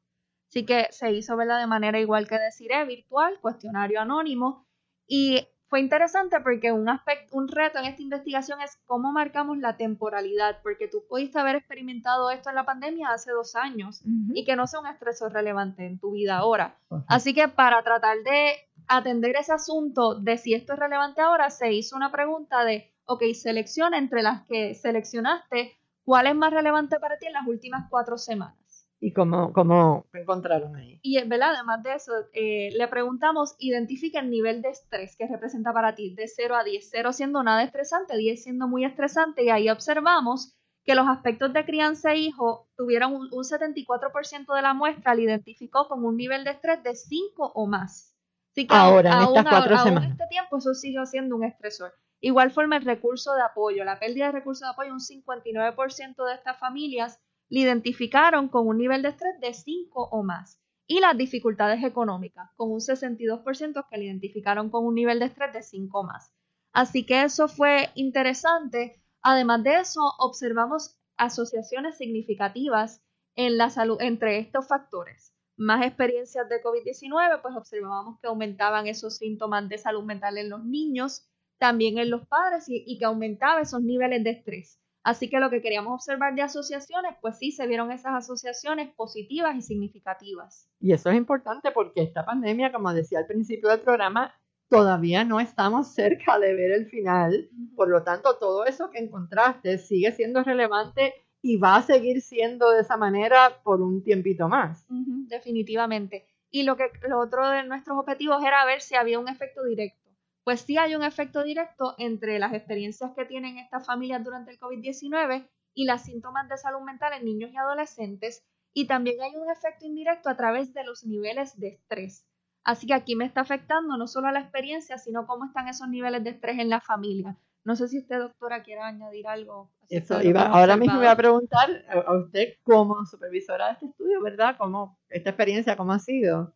Así que se hizo ¿verdad? de manera igual que decir, virtual, cuestionario anónimo, y fue interesante porque un aspecto, un reto en esta investigación es cómo marcamos la temporalidad, porque tú pudiste haber experimentado esto en la pandemia hace dos años y que no sea un estresor relevante en tu vida ahora. Así que para tratar de atender ese asunto de si esto es relevante ahora, se hizo una pregunta de, ok, selecciona entre las que seleccionaste, ¿cuál es más relevante para ti en las últimas cuatro semanas?
¿Y cómo, cómo encontraron ahí?
Y ¿verdad? además de eso, eh, le preguntamos, identifica el nivel de estrés que representa para ti de 0 a 10, 0 siendo nada estresante, 10 siendo muy estresante, y ahí observamos que los aspectos de crianza e hijo tuvieron un, un 74% de la muestra, le identificó con un nivel de estrés de 5 o más. Así que
Ahora, en
aún,
estas cuatro
aún
semanas.
este tiempo eso sigue siendo un estresor. Igual forma el recurso de apoyo, la pérdida de recurso de apoyo, un 59% de estas familias le identificaron con un nivel de estrés de 5 o más. Y las dificultades económicas, con un 62% que le identificaron con un nivel de estrés de 5 o más. Así que eso fue interesante. Además de eso, observamos asociaciones significativas en la salud entre estos factores. Más experiencias de COVID-19, pues observábamos que aumentaban esos síntomas de salud mental en los niños, también en los padres y, y que aumentaba esos niveles de estrés. Así que lo que queríamos observar de asociaciones, pues sí, se vieron esas asociaciones positivas y significativas.
Y eso es importante porque esta pandemia, como decía al principio del programa, todavía no estamos cerca de ver el final. Por lo tanto, todo eso que encontraste sigue siendo relevante y va a seguir siendo de esa manera por un tiempito más.
Definitivamente. Y lo que lo otro de nuestros objetivos era ver si había un efecto directo. Pues sí hay un efecto directo entre las experiencias que tienen estas familias durante el COVID-19 y los síntomas de salud mental en niños y adolescentes. Y también hay un efecto indirecto a través de los niveles de estrés. Así que aquí me está afectando no solo a la experiencia, sino cómo están esos niveles de estrés en la familia. No sé si usted, doctora, quiere añadir algo. acerca
Eso iba, ahora mismo voy a preguntar a a usted como supervisora de este estudio, ¿verdad? ¿Cómo, esta experiencia, ¿cómo ha sido?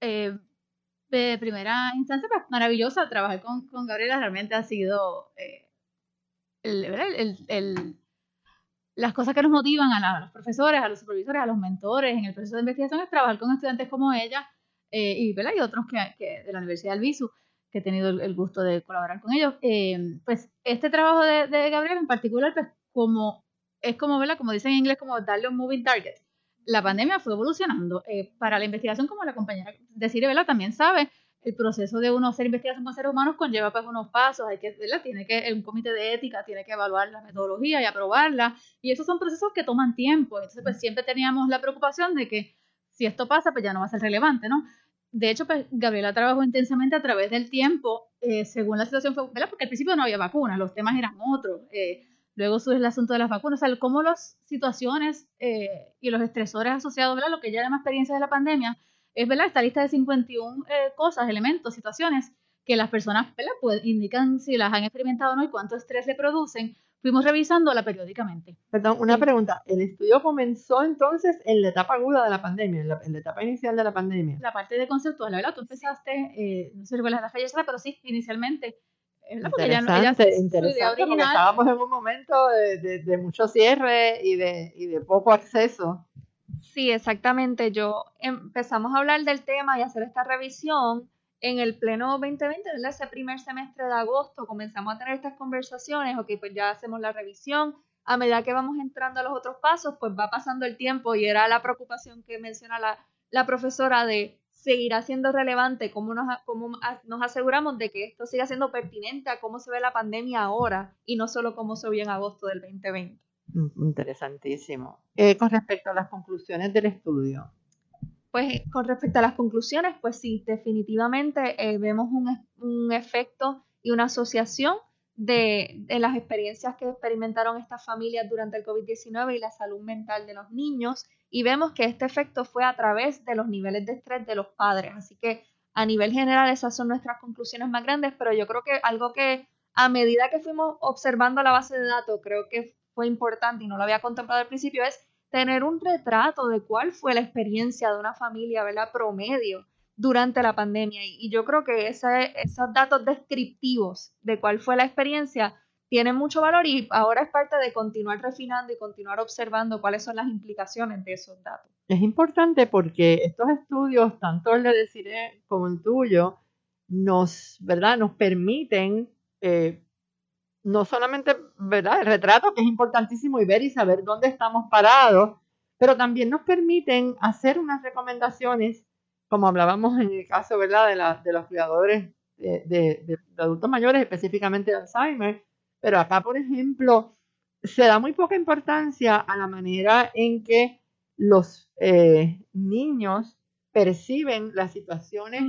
Eh, de primera instancia, pues maravillosa. Trabajar con, con Gabriela realmente ha sido eh, el- el- el- las cosas que nos motivan a, la- a los profesores, a los supervisores, a los mentores en el proceso de investigación es trabajar con estudiantes como ella eh, y, y otros que, que de la Universidad del Visu, que he tenido el gusto de colaborar con ellos. Eh, pues este trabajo de, de Gabriela en particular, pues como es como, ¿verdad? como dicen en inglés, como darle un moving target la pandemia fue evolucionando. Eh, para la investigación, como la compañera decir, ¿verdad? También sabe, el proceso de uno hacer investigación con seres humanos conlleva pues unos pasos, hay que, ¿verdad? Tiene que, un comité de ética tiene que evaluar la metodología y aprobarla, y esos son procesos que toman tiempo. Entonces, pues siempre teníamos la preocupación de que si esto pasa, pues ya no va a ser relevante, ¿no? De hecho, pues Gabriela trabajó intensamente a través del tiempo, eh, según la situación ¿verdad? Porque al principio no había vacunas, los temas eran otros. eh, Luego surge el asunto de las vacunas, o sea, cómo las situaciones eh, y los estresores asociados, ¿verdad? Lo que ya llama experiencia de la pandemia, es, ¿verdad? Esta lista de 51 eh, cosas, elementos, situaciones que las personas, ¿verdad? Pues indican si las han experimentado o no y cuánto estrés le producen. Fuimos revisándola periódicamente.
Perdón, una pregunta. ¿El estudio comenzó entonces en la etapa aguda de la pandemia, en la, en la etapa inicial de la pandemia?
La parte de conceptual, ¿verdad? Tú empezaste, eh, no sé si recuerdas la fecha, pero sí, inicialmente. ¿Verdad? Porque ella no- ella-
Interesante, porque estábamos en un momento de, de- de mucho cierre y de, y de poco acceso.
Sí, exactamente. Yo empezamos a hablar del tema y hacer esta revisión en el pleno 2020, ¿verdad? ese primer semestre de agosto, comenzamos a tener estas conversaciones, ok, pues ya hacemos la revisión. A medida que vamos entrando a los otros pasos, pues va pasando el tiempo y era la preocupación que menciona la, la profesora de seguirá siendo relevante, cómo nos, cómo nos aseguramos de que esto siga siendo pertinente a cómo se ve la pandemia ahora y no solo cómo se vio en agosto del 2020.
Mm, Interesantísimo. Eh, con respecto a las conclusiones del estudio,
Pues con respecto a las conclusiones, pues sí, definitivamente eh, vemos un, efecto y una asociación de, de las experiencias que experimentaron estas familias durante el COVID-19 y la salud mental de los niños y vemos que este efecto fue a través de los niveles de estrés de los padres. Así que a nivel general esas son nuestras conclusiones más grandes, pero yo creo que algo que a medida que fuimos observando la base de datos, creo que fue importante y no lo había contemplado al principio, es tener un retrato de cuál fue la experiencia de una familia, ¿verdad? Promedio durante la pandemia. Y, yo creo que esos datos descriptivos de cuál fue la experiencia tienen mucho valor y ahora es parte de continuar refinando y continuar observando cuáles son las implicaciones de esos datos.
es importante porque estos estudios, tanto el de Desiree como el tuyo, nos, ¿verdad? nos permiten eh, no solamente ¿verdad? el retrato, que es importantísimo, y ver y saber dónde estamos parados, pero también nos permiten hacer unas recomendaciones, como hablábamos en el caso ¿verdad? De, la- de los cuidadores de- de- de adultos mayores, específicamente de Alzheimer, pero acá, por ejemplo, se da muy poca importancia a la manera en que los eh, niños perciben las situaciones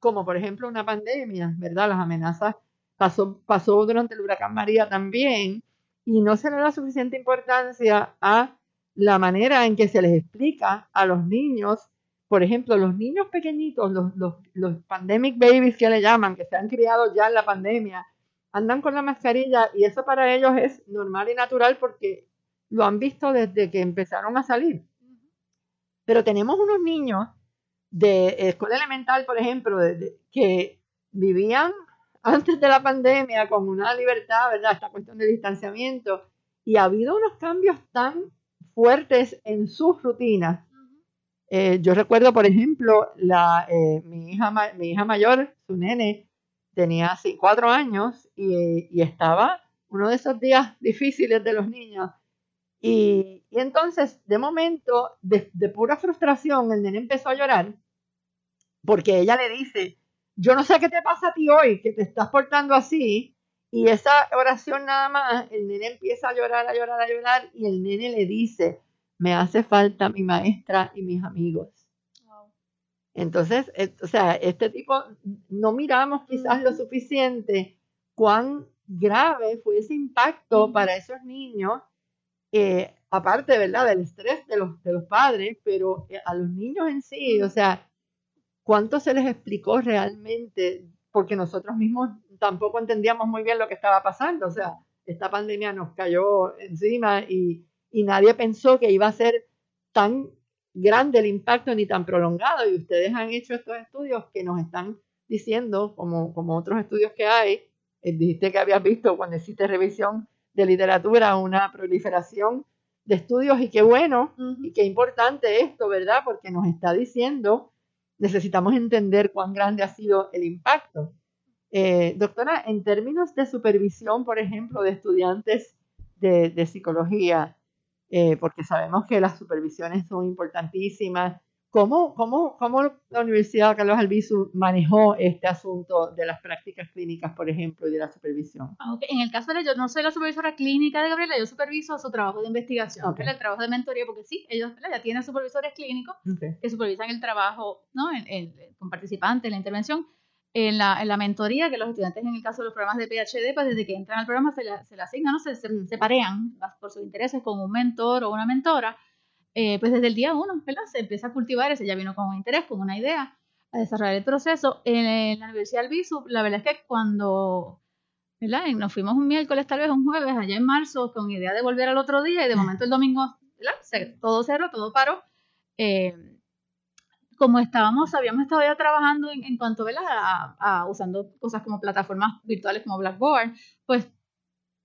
como por ejemplo una pandemia, ¿verdad? Las amenazas pasó, pasó durante el huracán María también y no se le da suficiente importancia a la manera en que se les explica a los niños, por ejemplo, los niños pequeñitos, los, los, los pandemic babies que le llaman, que se han criado ya en la pandemia, andan con la mascarilla y eso para ellos es normal y natural porque lo han visto desde que empezaron a salir. Pero tenemos unos niños de escuela elemental, por ejemplo, de- de- que vivían antes de la pandemia con una libertad, ¿verdad? Esta cuestión de distanciamiento. Y ha habido unos cambios tan fuertes en sus rutinas. Eh, yo recuerdo, por ejemplo, la, eh, mi, hija, mi hija mayor, su nene, tenía cuatro años y, estaba uno de esos días difíciles de los niños. Y, y entonces, de momento, de, de pura frustración, el nene empezó a llorar porque ella le dice, yo no sé qué te pasa a ti hoy, que te estás portando así. Y esa oración nada más, el nene empieza a llorar, a llorar, a llorar, y el nene le dice, me hace falta mi maestra y mis amigos. Entonces, eh, o sea, este tipo, no miramos quizás lo suficiente cuán grave fue ese impacto para esos niños, eh, aparte, ¿verdad?, del estrés de los, de los padres, pero eh, a los niños en sí, o sea, cuánto se les explicó realmente, porque nosotros mismos tampoco entendíamos muy bien lo que estaba pasando, o sea, esta pandemia nos cayó encima y, y nadie pensó que iba a ser tan grande el impacto ni tan prolongado, y ustedes han hecho estos estudios que nos están diciendo, como, como otros estudios que hay, eh, dijiste que habías visto cuando hiciste revisión de literatura una proliferación de estudios y qué bueno y qué importante esto, ¿verdad? Porque nos está diciendo, necesitamos entender cuán grande ha sido el impacto. Eh, doctora, en términos de supervisión, por ejemplo, de estudiantes de, de psicología, eh, porque sabemos que las supervisiones son importantísimas, ¿cómo, cómo, cómo la Universidad Carlos Albizu manejó este asunto de las prácticas clínicas, por ejemplo, y de la supervisión?
Ah. En el caso de yo no soy la supervisora clínica de Gabriela, yo superviso su trabajo de investigación,
Ok.
¿verdad? el trabajo de mentoría, porque sí, ellos ya tienen supervisores clínicos que supervisan el trabajo ¿no? En- en- con participantes en la intervención. En la, en la mentoría, que los estudiantes en el caso de los programas de PhD, pues desde que entran al programa se le, se le asignan, ¿no? se, se, se parean por sus intereses con un mentor o una mentora. Eh, pues desde el día uno, ¿verdad? Se empieza a cultivar, ese ya vino con un interés, con una idea, a desarrollar el proceso. En, la Universidad del Bisu, la verdad es que cuando ¿verdad? Nos fuimos un miércoles, tal vez un jueves, allá en marzo, con idea de volver al otro día, y de momento el domingo, ¿verdad? Se- todo cerró, todo paró. Eh, como estábamos, habíamos estado ya trabajando en, en cuanto. A, a usando cosas como plataformas virtuales como Blackboard, pues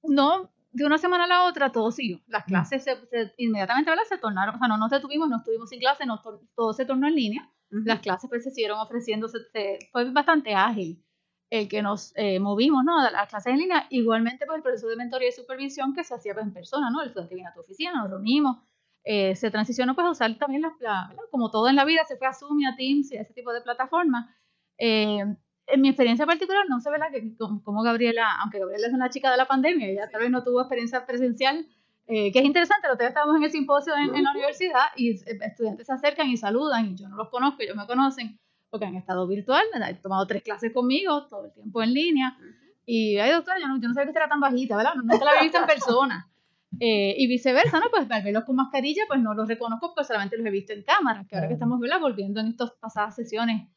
no, de una semana a la otra todo siguió. Las clases se, se- inmediatamente ¿verdad? se tornaron, o sea, no nos detuvimos, no estuvimos sin clase, no, to- todo se tornó en línea. Las clases pues se siguieron ofreciendo, se- fue bastante ágil el que nos eh, movimos ¿no? a las clases en línea. Igualmente pues el proceso de mentoría y supervisión que se hacía pues, en persona, ¿no? El estudiante viene a tu oficina, nos reunimos, eh, se transicionó pues a usar también las, la- ¿verdad? como todo en la vida, se fue a Zoom y a Teams y a ese tipo de plataformas. Eh, en mi experiencia particular, no sé, ¿verdad? Que, como, Gabriela, aunque Gabriela es una chica de la pandemia, ella tal vez no tuvo experiencia presencial, eh, que es interesante, nosotros estábamos en el simposio en, en la universidad y eh, estudiantes se acercan y saludan y yo no los conozco, ellos me conocen porque han estado virtual, he tomado tres clases conmigo, todo el tiempo en línea y, ay doctora, yo no, yo no sabía que usted era tan bajita, ¿verdad? Nunca la había visto en persona. Eh, y viceversa, ¿no? Pues al verlos con mascarilla, pues no los reconozco porque solamente los he visto en cámara, que ahora que estamos ¿verdad? volviendo en estas pasadas sesiones.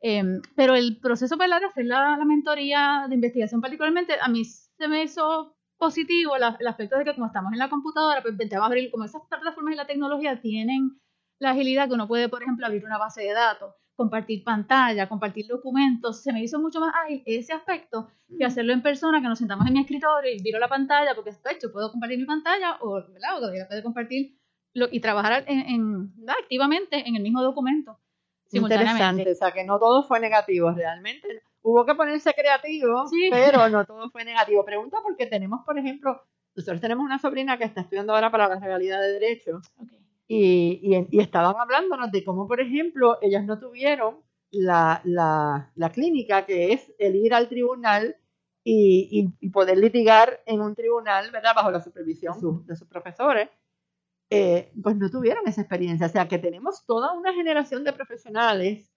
Eh, pero el proceso de hacer la, la mentoría de investigación particularmente, a mí se me hizo positivo el, el aspecto de que como estamos en la computadora, pues intentamos abrir, como esas plataformas y la tecnología tienen la agilidad que uno puede, por ejemplo, abrir una base de datos, compartir pantalla, compartir documentos, se me hizo mucho más ágil ese aspecto que hacerlo en persona, que nos sentamos en mi escritorio y miro la pantalla, porque de hecho puedo compartir mi pantalla o, ¿verdad? o puede compartir lo- y trabajar en, en- activamente en el mismo documento.
Interesante, o sea que no todo fue negativo realmente. Hubo que ponerse creativo,
Sí.
pero no todo fue negativo. Pregunta porque tenemos, por ejemplo, nosotros tenemos una sobrina que está estudiando ahora para la realidad de derecho y, y, y estaban hablándonos de cómo, por ejemplo, ellas no tuvieron la, la, la clínica, que es el ir al tribunal y, y- poder litigar en un tribunal, ¿verdad? Bajo la supervisión de sus- de sus profesores eh, pues no tuvieron esa experiencia. O sea, que tenemos toda una generación de profesionales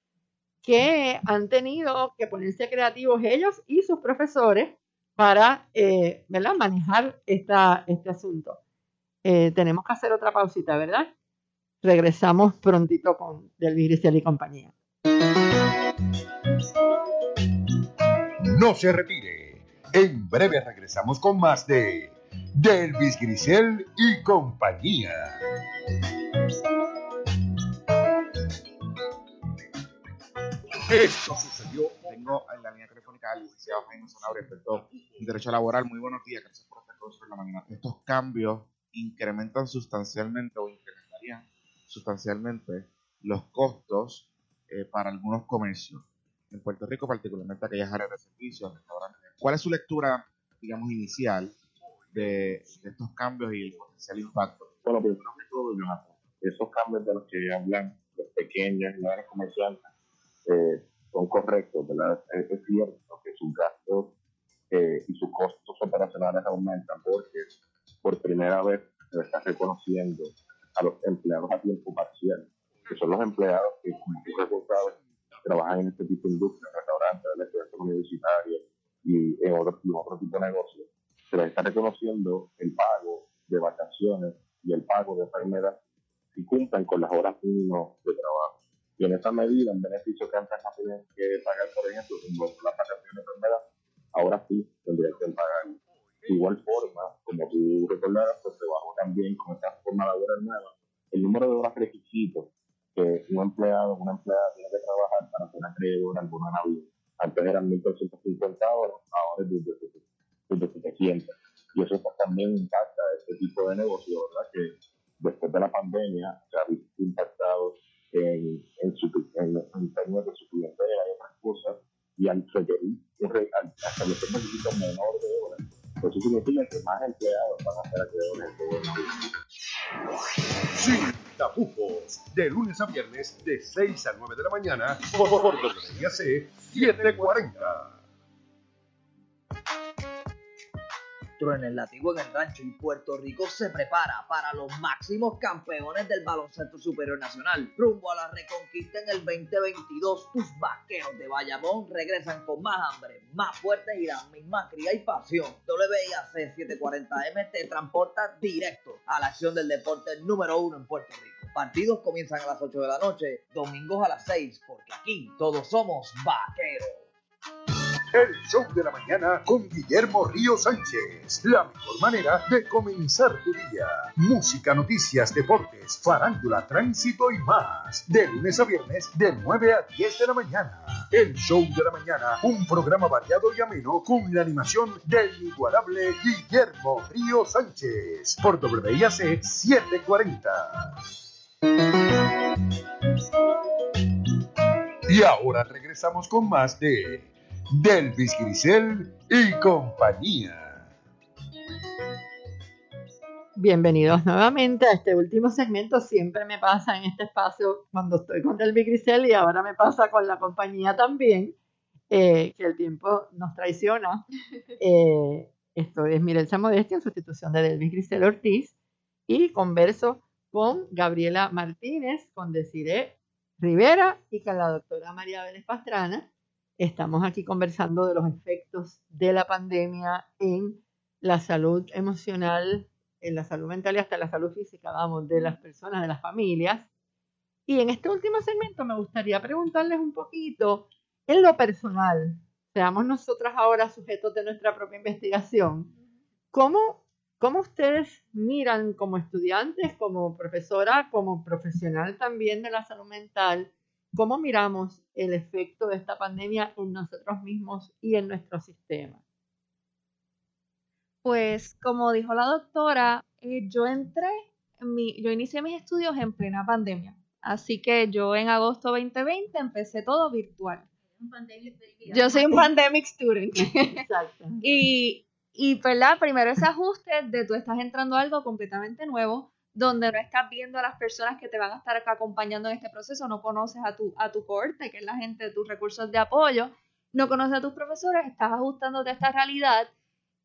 que han tenido que ponerse creativos ellos y sus profesores para eh, ¿verdad? manejar esta, este asunto. Eh, tenemos que hacer otra pausita, ¿verdad? Regresamos prontito con Delvis Grisel y compañía.
No se retire. En breve regresamos con más de Delvis Grisel y compañía.
Esto sucedió. Tengo en la línea telefónica al licenciado Jaime Sanabria, experto en Derecho Laboral. Muy buenos días, gracias por estar con nosotros en la mañana. Estos cambios incrementan sustancialmente o incrementarían sustancialmente los costos eh, para algunos comercios. En Puerto Rico, particularmente aquellas áreas de servicios. ¿Cuál es su lectura, digamos, inicial de, de estos cambios y el potencial impacto?
Bueno, primero que todo, esos cambios de los que hablan los pequeños y los comerciantes eh, son correctos, ¿verdad? Es, es cierto que sus gastos eh, y sus costos operacionales aumentan porque por primera vez se está reconociendo a los empleados a tiempo parcial, que son los empleados que, como tú reportabas, trabajan en este tipo de industria, restaurantes, estudiantes universitarios y en otro, en otro tipo de negocios. Se les está reconociendo el pago de vacaciones y el pago de enfermedad si cumplan con las horas mínimas de trabajo. Y en esa medida, en beneficio que antes no tenían que pagar, por ejemplo, como las vacaciones de enfermedad, ahora sí tendrían que pagar. De igual forma, como tú recordarás, pues bajó también con esta forma laboral nueva el número de horas requisitos que un empleado o una empleada tiene que trabajar para ser acreedor a alguna navidad. Antes eran 1.350 horas, ahora es desde 700. Y eso pues, también impacta a este tipo de negocio, ¿verdad? Que después de la pandemia se ha visto impactado en, en, su, en, en términos de su clientela y otras cosas, y al requerir al establecer un requisito menor de horas, pues eso significa que más empleados van a ser acreedores de horas.
Sin tapujos, de lunes a viernes de 6 a 9 de la mañana por, WIAC 740.
En el lativo en el rancho y Puerto Rico se prepara para los máximos campeones del baloncesto superior nacional. Rumbo a la reconquista en el 2022, tus vaqueros de Bayamón regresan con más hambre, más fuertes y la misma cría y pasión. WIAC 740M te transporta directo a la acción del deporte número uno en Puerto Rico. Partidos comienzan a las 8 de la noche, domingos a las 6, porque aquí todos somos vaqueros.
El show de la mañana con Guillermo Río Sánchez. La mejor manera de comenzar tu día. Música, noticias, deportes, farándula, tránsito y más. De lunes a viernes de 9 a 10 de la mañana. El show de la mañana. Un programa variado y ameno con la animación del inigualable Guillermo Río Sánchez. Por WIAC 740. Y ahora regresamos con más de Delvis Grisel y compañía.
Bienvenidos nuevamente a este último segmento. Siempre me pasa en este espacio cuando estoy con Delvi Grisel y ahora me pasa con la compañía también, eh, que el tiempo nos traiciona. Eh, esto es Mirelsa Modesti en sustitución de Delvis Grisel Ortiz y converso con Gabriela Martínez, con Desiree Rivera y con la doctora María Vélez Pastrana. Estamos aquí conversando de los efectos de la pandemia en la salud emocional, en la salud mental y hasta la salud física, vamos, de las personas, de las familias. Y en este último segmento me gustaría preguntarles un poquito en lo personal, seamos nosotras ahora sujetos de nuestra propia investigación, ¿cómo, cómo ustedes miran como estudiantes, como profesora, como profesional también de la salud mental, cómo miramos el efecto de esta pandemia en nosotros mismos y en nuestro sistema?
Pues como dijo la doctora, eh, yo entré, en mi, yo inicié mis estudios en plena pandemia. Así que yo en agosto 2020 empecé todo virtual. Yo soy un pandemic student.
Exacto.
y, y, ¿verdad? Primero ese ajuste de tú estás entrando a algo completamente nuevo, donde no estás viendo a las personas que te van a estar acompañando en este proceso, no conoces a tu, a tu corte, que es la gente de tus recursos de apoyo, no conoces a tus profesores, estás ajustándote a esta realidad.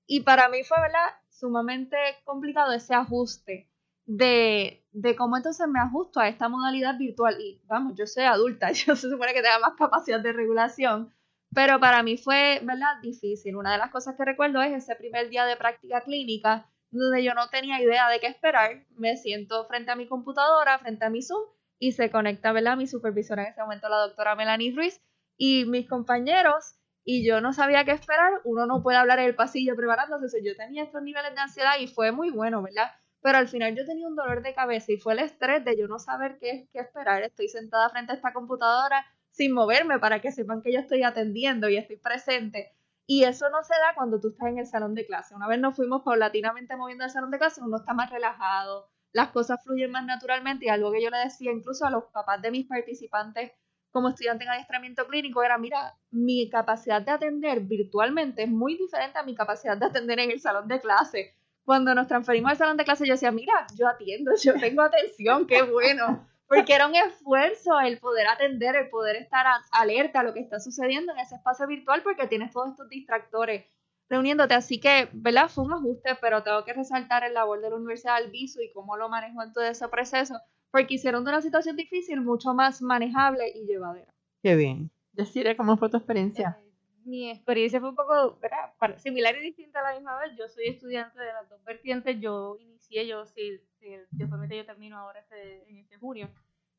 Y para mí fue, ¿verdad? Sumamente complicado ese ajuste de, de cómo entonces me ajusto a esta modalidad virtual. Y vamos, yo soy adulta, yo se supone que tenga más capacidad de regulación, Pero para mí fue, ¿verdad? Difícil. Una de las cosas que recuerdo es ese primer día de práctica clínica, donde yo no tenía idea de qué esperar. Me siento frente a mi computadora, frente a mi Zoom, y se conecta, ¿verdad? Mi supervisora en ese momento, la doctora Melanie Ruiz, y mis compañeros, y yo no sabía qué esperar. Uno no puede hablar en el pasillo preparándose. Yo tenía estos niveles de ansiedad y fue muy bueno, ¿verdad? Pero al final yo tenía un dolor de cabeza y fue el estrés de yo no saber qué, qué esperar. Estoy sentada frente a esta computadora sin moverme para que sepan que yo estoy atendiendo y estoy presente. Y eso no se da cuando tú estás en el salón de clase. Una vez nos fuimos paulatinamente moviendo el salón de clase, uno está más relajado, las cosas fluyen más naturalmente y algo que yo le decía incluso a los papás de mis participantes como estudiante en adiestramiento clínico era, mira, mi capacidad de atender virtualmente es muy diferente a mi capacidad de atender en el salón de clase. Cuando nos transferimos al salón de clase yo decía, mira, yo atiendo, yo tengo atención, qué bueno porque era un esfuerzo el poder atender, el poder estar alerta a lo que está sucediendo en ese espacio virtual porque tienes todos estos distractores reuniéndote. Así que, ¿verdad? Fue un ajuste, pero tengo que resaltar el labor de la Universidad del Viso y cómo lo manejó en todo ese proceso, porque hicieron de una situación difícil mucho más manejable y llevadera.
Qué bien. Deciré cómo fue tu experiencia.
Eh, mi experiencia fue un poco ¿verdad? similar y distinta a la misma vez. Yo soy estudiante de las dos vertientes. Yo inicié, yo sí, sí yo yo termino ahora este, en este junio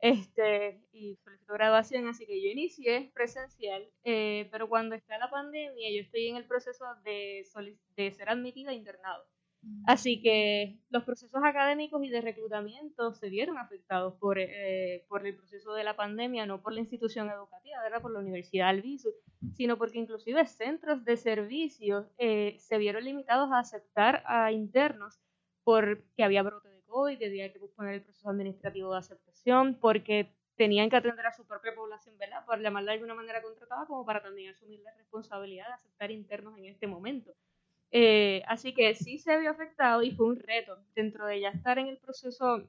este, y solicito graduación, así que yo inicié presencial, eh, pero cuando está la pandemia yo estoy en el proceso de, de ser admitida a internado. Mm. Así que los procesos académicos y de reclutamiento se vieron afectados por, eh, por el proceso de la pandemia, no por la institución educativa, ¿verdad? por la Universidad Albizu, sino porque inclusive centros de servicios eh, se vieron limitados a aceptar a internos porque había brote de COVID, tenía que poner el proceso administrativo de aceptación, porque tenían que atender a su propia población, ¿verdad? Por llamarla de alguna manera contratada, como para también asumir la responsabilidad de aceptar internos en este momento. Eh, así que sí se vio afectado y fue un reto dentro de ya estar en el proceso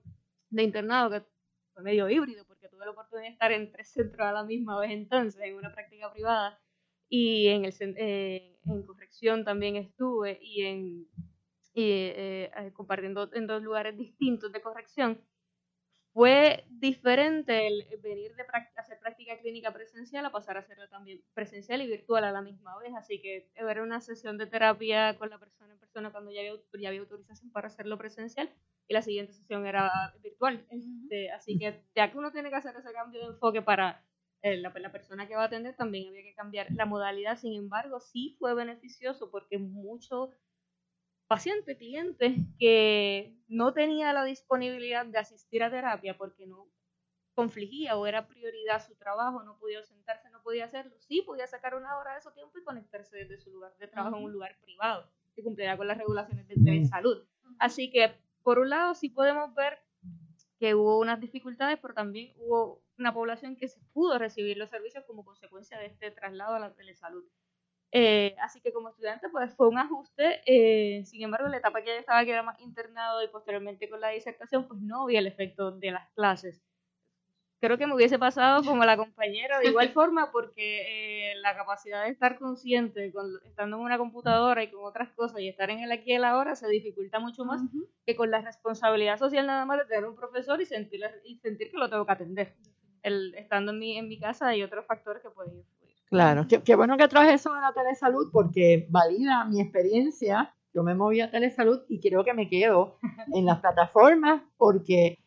de internado, que fue medio híbrido, porque tuve la oportunidad de estar en tres centros a la misma vez entonces, en una práctica privada, y en, el, eh, en corrección también estuve, y en eh, eh, compartiendo en dos lugares distintos de corrección, fue diferente el venir de hacer práctica clínica presencial a pasar a hacerla también presencial y virtual a la misma vez. Así que era una sesión de terapia con la persona en persona cuando ya había, ya había autorización para hacerlo presencial y la siguiente sesión era virtual. Este, así que ya que uno tiene que hacer ese cambio de enfoque para eh, la, la, persona que va a atender, también había que cambiar la modalidad. Sin embargo, sí fue beneficioso porque mucho paciente, cliente que no tenía la disponibilidad de asistir a terapia porque no confligía o era prioridad su trabajo, no podía sentarse, no podía hacerlo, sí podía sacar una hora de su tiempo y conectarse desde su lugar de trabajo en un lugar privado que cumpliera con las regulaciones de, salud. Así que, por un lado, sí podemos ver que hubo unas dificultades, pero también hubo una población que se pudo recibir los servicios como consecuencia de este traslado a la telesalud. Eh, así que como estudiante pues fue un ajuste, eh, sin embargo la etapa que ya estaba que era más internado y posteriormente con la disertación pues no había el efecto de las clases. Creo que me hubiese pasado como la compañera de igual forma porque eh, la capacidad de estar consciente con, estando en una computadora y con otras cosas y estar en el aquí y el ahora se dificulta mucho más que con la responsabilidad social nada más de tener un profesor y sentir, y sentir que lo tengo que atender. El, estando en mi, en mi casa hay otros factores que pueden ir.
Claro, qué, bueno que traes eso de la telesalud porque valida mi experiencia. Yo me moví a telesalud y creo que me quedo en las plataformas porque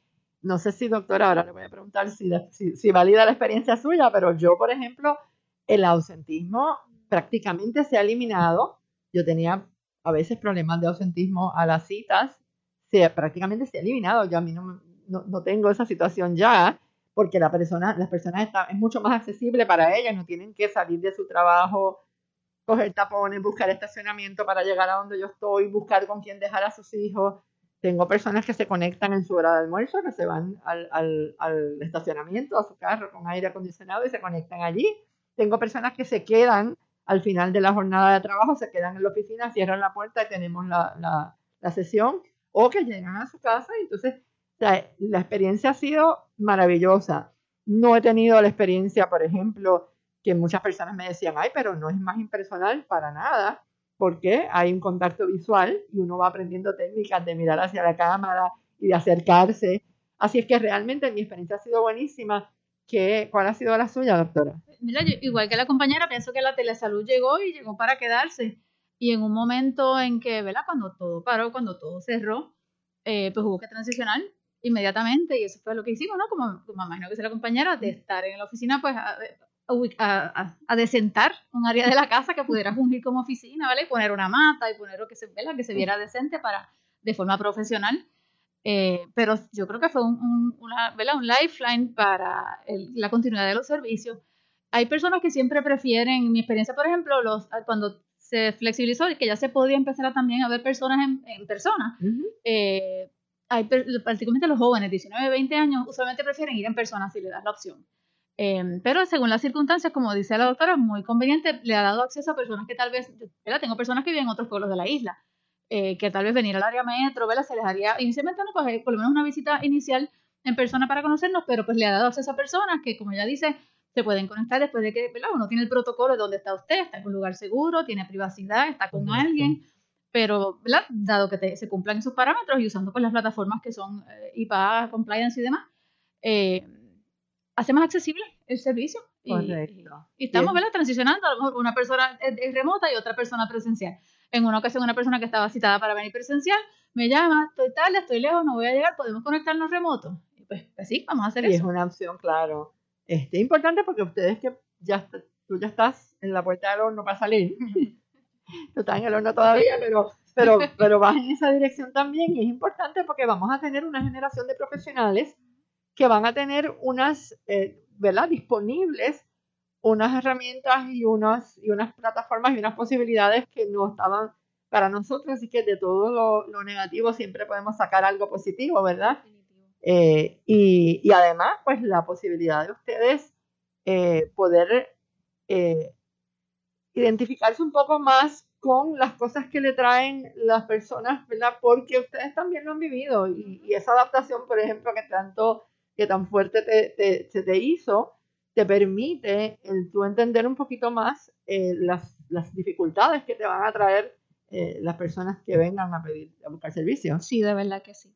no sé si doctora, ahora le voy a preguntar si, si, valida la experiencia suya, pero yo, por ejemplo, el ausentismo prácticamente se ha eliminado. Yo tenía a veces problemas de ausentismo a las citas, se, prácticamente se ha eliminado. Yo a mí no, no, no tengo esa situación ya porque la persona, las personas están, es mucho más accesible para ellas, no tienen que salir de su trabajo, coger tapones, buscar estacionamiento para llegar a donde yo estoy, buscar con quién dejar a sus hijos. Tengo personas que se conectan en su hora de almuerzo, que se van al, al, al estacionamiento, a su carro con aire acondicionado y se conectan allí. Tengo personas que se quedan al final de la jornada de trabajo, se quedan en la oficina, cierran la puerta y tenemos la, la, la sesión, o que llegan a su casa y entonces la experiencia ha sido maravillosa. No he tenido la experiencia, por ejemplo, que muchas personas me decían, ay, pero no es más impersonal para nada, porque hay un contacto visual y uno va aprendiendo técnicas de mirar hacia la cámara y de acercarse. Así es que realmente mi experiencia ha sido buenísima. ¿Qué, ¿Cuál ha sido la suya, doctora?
Igual que la compañera, pienso que la telesalud llegó y llegó para quedarse. Y en un momento en que, ¿verdad? Cuando todo paró, cuando todo cerró, eh, pues hubo que transicionar inmediatamente y eso fue lo que hicimos, ¿no? Como, como imagino que sea la compañera, de estar en la oficina, pues a, a, a, a, desentar un área de la casa que pudiera fungir como oficina, ¿vale? Y poner una mata y poner lo que se, ¿verdad? que se viera decente para, de forma profesional. Eh, pero yo creo que fue un, un, una, ¿verdad? un lifeline para el, la continuidad de los servicios. Hay personas que siempre prefieren, en mi experiencia, por ejemplo, los, cuando se flexibilizó y que ya se podía empezar a, también a ver personas en, en persona, uh -huh. eh, hay, particularmente los jóvenes, 19, 20 años, usualmente prefieren ir en persona si le das la opción. Eh, pero según las circunstancias, como dice la doctora, es muy conveniente, le ha dado acceso a personas que tal vez, ¿verdad? tengo personas que viven en otros pueblos de la isla, eh, que tal vez venir al área metro, ¿verdad? se les haría inicialmente no, pues, por lo menos una visita inicial en persona para conocernos, pero pues le ha dado acceso a personas que, como ya dice, se pueden conectar después de que ¿verdad? uno tiene el protocolo de dónde está usted, está en un lugar seguro, tiene privacidad, está con alguien, pero ¿verdad? dado que te, se cumplan esos parámetros y usando pues, las plataformas que son eh, IPA, compliance y demás, eh, hace más accesible el servicio.
Correcto.
Y, y estamos ¿verdad? transicionando, a lo mejor una persona es, remota y otra persona presencial. En una ocasión una persona que estaba citada para venir presencial me llama, estoy tarde, estoy lejos, no voy a llegar, podemos conectarnos remoto. Y pues, pues sí, vamos a hacer
y
eso.
es una opción, claro. Este, importante porque ustedes que ya tú ya estás en la puerta del horno para salir. tú estás en el horno todavía, pero, pero, pero vas en esa dirección también y es importante porque vamos a tener una generación de profesionales que van a tener unas, eh, ¿verdad? Disponibles unas herramientas y unas, y unas plataformas y unas posibilidades que no estaban para nosotros, así que de todo lo, lo negativo siempre podemos sacar algo positivo, ¿verdad? Eh, y, y, además, pues la posibilidad de ustedes eh, poder eh, identificarse un poco más con las cosas que le traen las personas, ¿verdad? Porque ustedes también lo han vivido y, esa adaptación, por ejemplo, que tanto, que tan fuerte te, te, se hizo, te permite el tú entender un poquito más las, las dificultades que te van a traer las personas que vengan a pedir, a buscar servicios.
Sí, de verdad que sí.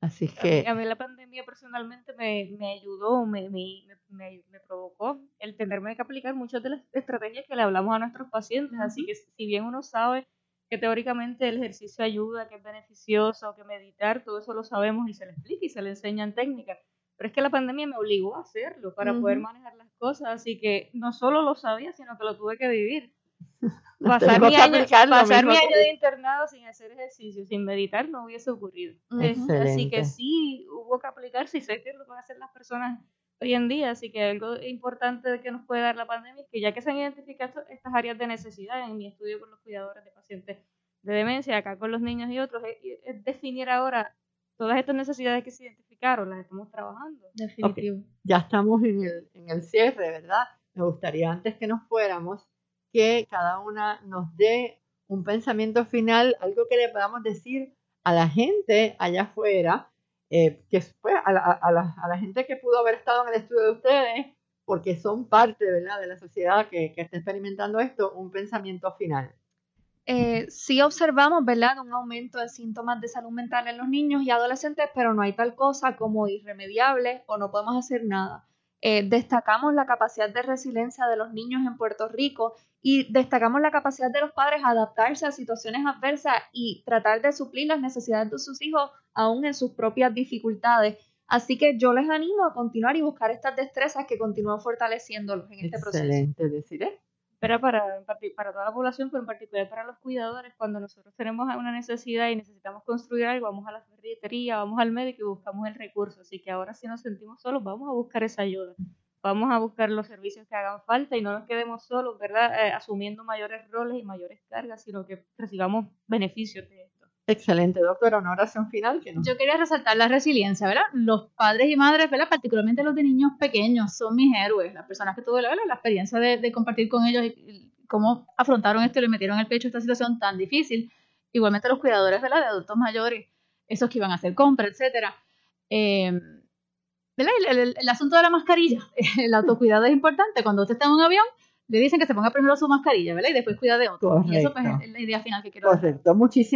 Así que...
A mí, a mí la pandemia personalmente me, me ayudó, me, me, me, me, provocó el tenerme que aplicar muchas de las estrategias que le hablamos a nuestros pacientes. Así que si bien uno sabe que teóricamente el ejercicio ayuda, que es beneficioso, que meditar, todo eso lo sabemos y se le explica y se le enseñan técnicas. Pero es que la pandemia me obligó a hacerlo para uh -huh. poder manejar las cosas. Así que no solo lo sabía, sino que lo tuve que vivir. pasar mi, año, pasar mi año, de internado sin hacer ejercicio, sin meditar, no hubiese ocurrido.
Excelente.
Así que sí, hubo que aplicarse y sé que lo van a hacer las personas hoy en día. Así que algo importante que nos puede dar la pandemia es que ya que se han identificado estas áreas de necesidad en mi estudio con los cuidadores de pacientes de demencia, acá con los niños y otros, es, es definir ahora todas estas necesidades que se identificaron, las estamos trabajando.
Definitivo. Okay. Ya estamos en el, en el cierre, ¿verdad? Me gustaría antes que nos fuéramos que cada una nos dé un pensamiento final, algo que le podamos decir a la gente allá afuera, eh, que fue a la, gente que pudo haber estado en el estudio de ustedes, porque son parte ¿verdad? de la sociedad que, que está experimentando esto, un pensamiento final.
Eh, sí observamos ¿verdad? un aumento de síntomas de salud mental en los niños y adolescentes, pero no hay tal cosa como irremediable o no podemos hacer nada. Eh, destacamos la capacidad de resiliencia de los niños en Puerto Rico y destacamos la capacidad de los padres a adaptarse a situaciones adversas y tratar de suplir las necesidades de sus hijos aún en sus propias dificultades. Así que yo les animo a continuar y buscar estas destrezas que continúan fortaleciéndolos en este proceso.
Excelente, deciré.
Pero para, para toda la población, pero en particular para los cuidadores, cuando nosotros tenemos una necesidad y necesitamos construir algo, vamos a la ferretería, vamos al médico y buscamos el recurso. Así que ahora si nos sentimos solos, vamos a buscar esa ayuda. Vamos a buscar los servicios que hagan falta y no nos quedemos solos, ¿verdad? Eh, asumiendo mayores roles y mayores cargas, sino que recibamos beneficios de.
Excelente, doctora. Una oración final. Que no...
Yo quería resaltar la resiliencia, ¿verdad? Los padres y madres, ¿verdad? Particularmente los de niños pequeños, son mis héroes. Las personas que tuve ¿verdad? la experiencia de, de compartir con ellos y, cómo afrontaron esto y le metieron el pecho esta situación tan difícil. Igualmente los cuidadores, ¿verdad? De adultos mayores, esos que iban a hacer compras, etcétera. Eh, ¿verdad? El, el, el, asunto de la mascarilla, el autocuidado es importante. Cuando usted está en un avión, le dicen que se ponga primero su mascarilla, ¿verdad? Y después cuida de otro.
Correcto.
Y eso pues, es la idea final que quiero
Correcto. Muchísimas